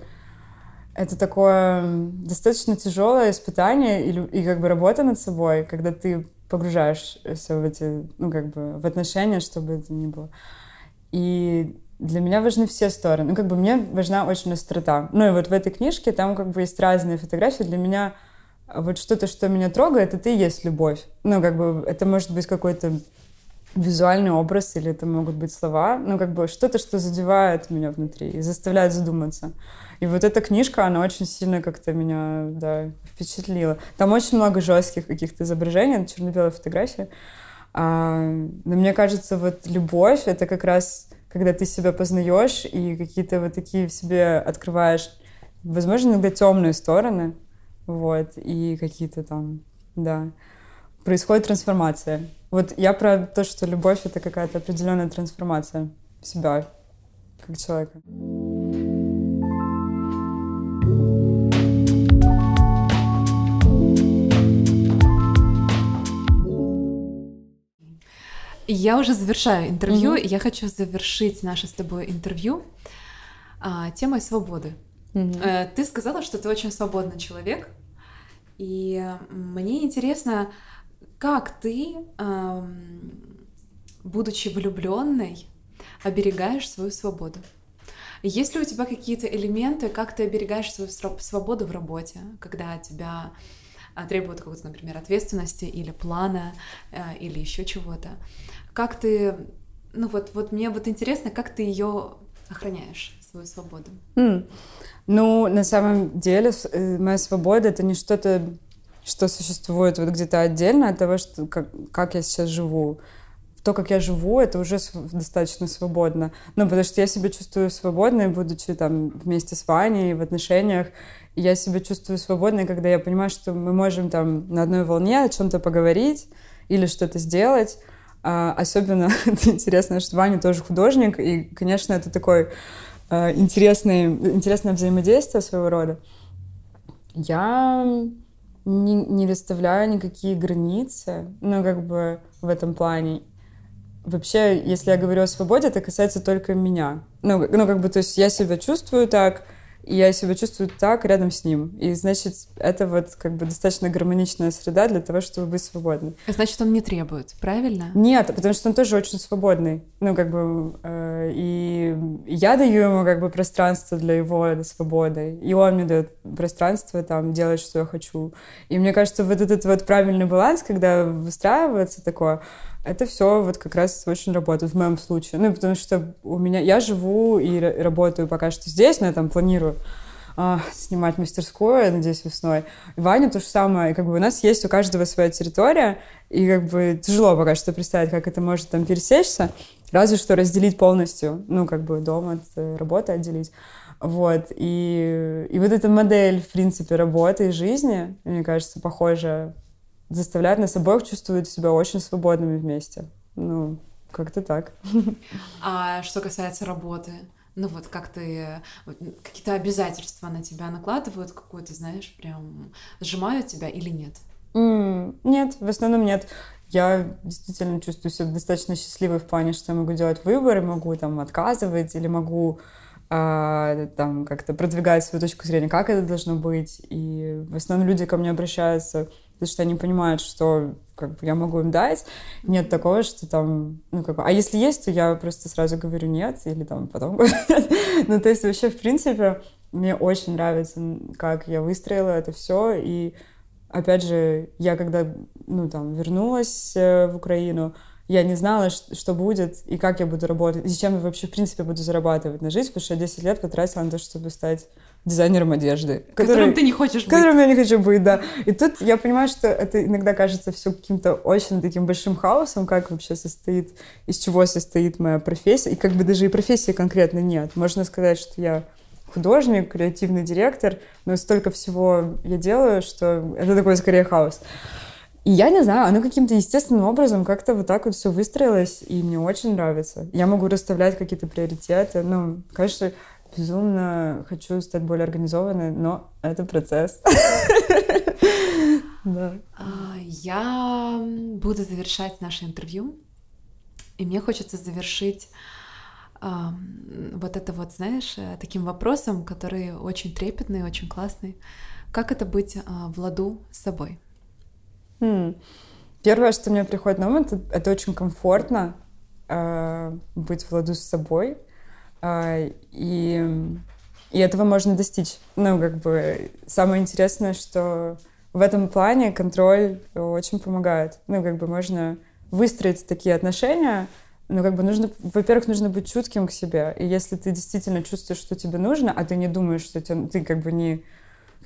это такое достаточно тяжелое испытание и, и как бы работа над собой, когда ты погружаешься в эти, ну, как бы в отношения, чтобы это ни было. И для меня важны все стороны. Ну, как бы мне важна очень острота. Ну, и вот в этой книжке там как бы есть разные фотографии. Для меня вот что-то, что меня трогает, это и есть любовь. Ну, как бы это может быть какой-то визуальный образ, или это могут быть слова, ну, как бы что-то, что задевает меня внутри и заставляет задуматься. И вот эта книжка, она очень сильно как-то меня, да, впечатлила. Там очень много жестких каких-то изображений, черно-белые фотографии. А, но мне кажется, вот любовь — это как раз когда ты себя познаешь и какие-то вот такие в себе открываешь, возможно, иногда темные стороны, вот, и какие-то там, да, происходит трансформация. Вот я про то, что любовь — это какая-то определенная трансформация себя как человека. Я уже завершаю интервью, mm-hmm. и я хочу завершить наше с тобой интервью а, темой свободы. Mm-hmm. Ты сказала, что ты очень свободный человек, и мне интересно, как ты, будучи влюбленной, оберегаешь свою свободу. Есть ли у тебя какие-то элементы, как ты оберегаешь свою свободу в работе, когда тебя а, требуют какой-то, например, ответственности или плана, э, или еще чего-то? Как ты, ну вот, вот мне вот интересно, как ты ее охраняешь, свою свободу? Mm. Ну, на самом деле, э, моя свобода — это не что-то, что существует вот где-то отдельно от того, что, как, как я сейчас живу. То, как я живу, это уже достаточно свободно. Ну, потому что я себя чувствую свободной, будучи там вместе с Ваней в отношениях. Я себя чувствую свободной, когда я понимаю, что мы можем там на одной волне о чем-то поговорить или что-то сделать, а, особенно интересно, что Ваня тоже художник, и, конечно, это такой а, интересный, интересное взаимодействие своего рода. Я не, не расставляю никакие границы, ну, как бы в этом плане. Вообще, если я говорю о свободе, это касается только меня. Ну, ну как бы, то есть я себя чувствую так, и я себя чувствую так рядом с ним. И, значит, это вот как бы достаточно гармоничная среда для того, чтобы быть свободной. Значит, он не требует, правильно? Нет, потому что он тоже очень свободный. Ну, как бы, э, и я даю ему как бы пространство для его свободы, и он мне дает пространство там делать, что я хочу. И мне кажется, вот этот вот правильный баланс, когда выстраивается такое, это все вот как раз очень работает в моем случае. Ну, потому что у меня... Я живу и работаю пока что здесь, но я там планирую а, снимать мастерскую, я надеюсь, весной. Ваня то же самое. И как бы у нас есть у каждого своя территория, и как бы тяжело пока что представить, как это может там пересечься. Разве что разделить полностью, ну, как бы дом от э, работы отделить. Вот, и, и вот эта модель, в принципе, работы и жизни, мне кажется, похожа, заставляет нас обоих чувствовать себя очень свободными вместе. Ну, как-то так. А что касается работы, ну вот как ты, какие-то обязательства на тебя накладывают, какой-то, знаешь, прям сжимают тебя или нет? Mm, нет, в основном нет. Я действительно чувствую себя достаточно счастливой в плане, что я могу делать выборы, могу там отказывать или могу э, там как-то продвигать свою точку зрения, как это должно быть. И в основном люди ко мне обращаются, потому что они понимают, что как бы я могу им дать. Нет такого, что там, ну как бы, а если есть, то я просто сразу говорю нет или там потом. Ну то есть вообще в принципе мне очень нравится, как я выстроила это все и опять же, я когда, ну, там, вернулась э, в Украину, я не знала, что будет и как я буду работать, и чем я вообще, в принципе, буду зарабатывать на жизнь, потому что я 10 лет потратила на то, чтобы стать дизайнером одежды. Которым ты не хочешь быть. Которым я не хочу быть, да. И тут я понимаю, что это иногда кажется все каким-то очень таким большим хаосом, как вообще состоит, из чего состоит моя профессия. И как бы даже и профессии конкретно нет. Можно сказать, что я художник, креативный директор, но столько всего я делаю, что это такой скорее хаос. И я не знаю, оно каким-то естественным образом как-то вот так вот все выстроилось, и мне очень нравится. Я могу расставлять какие-то приоритеты. Ну, конечно, безумно хочу стать более организованной, но это процесс. А, я буду завершать наше интервью, и мне хочется завершить вот это вот, знаешь, э, таким вопросом, который очень трепетный, очень классный. Как это быть а, в ладу с собой? Hmm. Первое, что мне приходит на ум, это, это очень комфортно э, быть в ладу с собой. Э, и, и этого можно достичь. Ну, как бы самое интересное, что в этом плане контроль очень помогает. Ну, как бы можно выстроить такие отношения, ну, как бы нужно, во-первых, нужно быть чутким к себе. И если ты действительно чувствуешь, что тебе нужно, а ты не думаешь, что тебе, ты как бы не,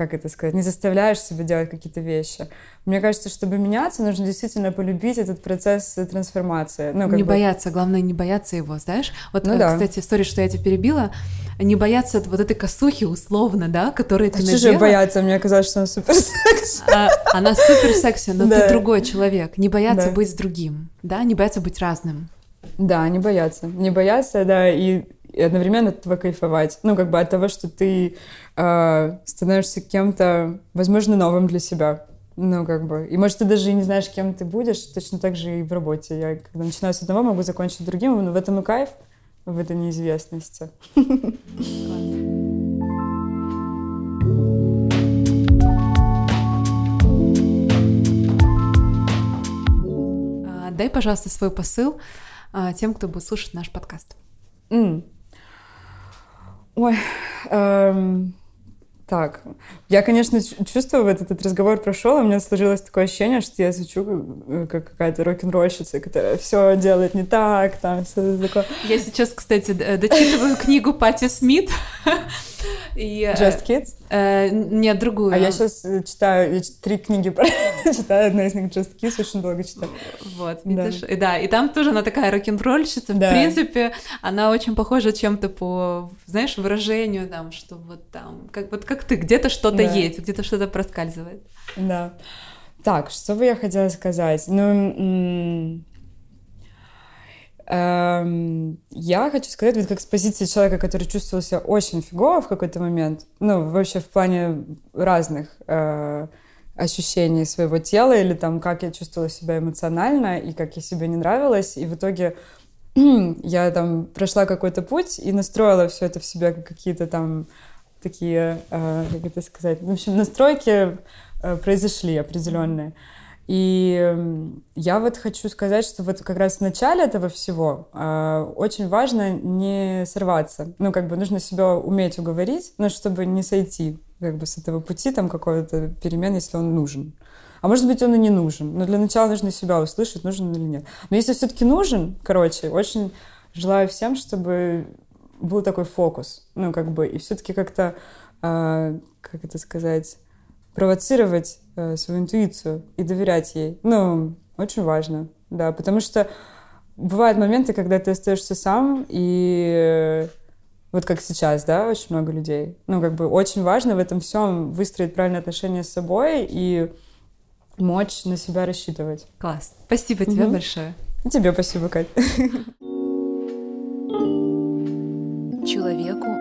как это сказать, не заставляешь себя делать какие-то вещи. Мне кажется, чтобы меняться, нужно действительно полюбить этот процесс трансформации. Ну, не бы... бояться, главное, не бояться его, знаешь? Вот, ну, да. кстати, история, что я тебя перебила, не бояться вот этой косухи условно, да, которая ты а надела. Чужие бояться, мне казалось, что она супер секси. А, она супер секси, но да. ты другой человек. Не бояться да. быть с другим, да, не бояться быть разным. Да, не бояться. Не бояться, да, и, и одновременно от этого кайфовать. Ну, как бы от того, что ты э, становишься кем-то, возможно, новым для себя. Ну, как бы. И, может, ты даже и не знаешь, кем ты будешь, точно так же и в работе. Я, когда начинаю с одного, могу закончить другим, но в этом и кайф, в этой неизвестности. А, дай, пожалуйста, свой посыл а, тем, кто будет слушать наш подкаст? Mm. Ой, эм, так, я, конечно, чувствую, вот этот разговор прошел, у меня сложилось такое ощущение, что я звучу э, как какая-то рок-н-ролльщица, которая все делает не так, там все такое. Я сейчас, кстати, дочитываю книгу Пати Смит. И, э, Just Kids? Э, нет, другую. А я сейчас э, читаю, я три книги читаю, одна из них Just Kids, очень долго читаю. Вот, видишь? Да. И, да, и там тоже она такая рок-н-ролльщица. Да. В принципе, она очень похожа чем-то по, знаешь, выражению, там, что вот там, как, вот как ты, где-то что-то да. есть, где-то что-то проскальзывает. Да. Так, что бы я хотела сказать? Ну, я хочу сказать, вот как с позиции человека, который чувствовал себя очень фигово в какой-то момент, ну, вообще в плане разных э, ощущений своего тела или там, как я чувствовала себя эмоционально и как я себе не нравилась, и в итоге я там прошла какой-то путь и настроила все это в себя какие-то там такие, э, как это сказать, в общем, настройки э, произошли определенные. И я вот хочу сказать, что вот как раз в начале этого всего э, очень важно не сорваться. Ну, как бы нужно себя уметь уговорить, но чтобы не сойти как бы с этого пути там какого-то перемен, если он нужен. А может быть, он и не нужен. Но для начала нужно себя услышать, нужен или нет. Но если все-таки нужен, короче, очень желаю всем, чтобы был такой фокус. Ну, как бы, и все-таки как-то, э, как это сказать, провоцировать э, свою интуицию и доверять ей. Ну, очень важно, да, потому что бывают моменты, когда ты остаешься сам, и Вот как сейчас, да, очень много людей. Ну, как бы очень важно в этом всем выстроить правильные отношения с собой и мочь на себя рассчитывать. Класс. Спасибо тебе угу. большое. И тебе спасибо, Кать. Человеку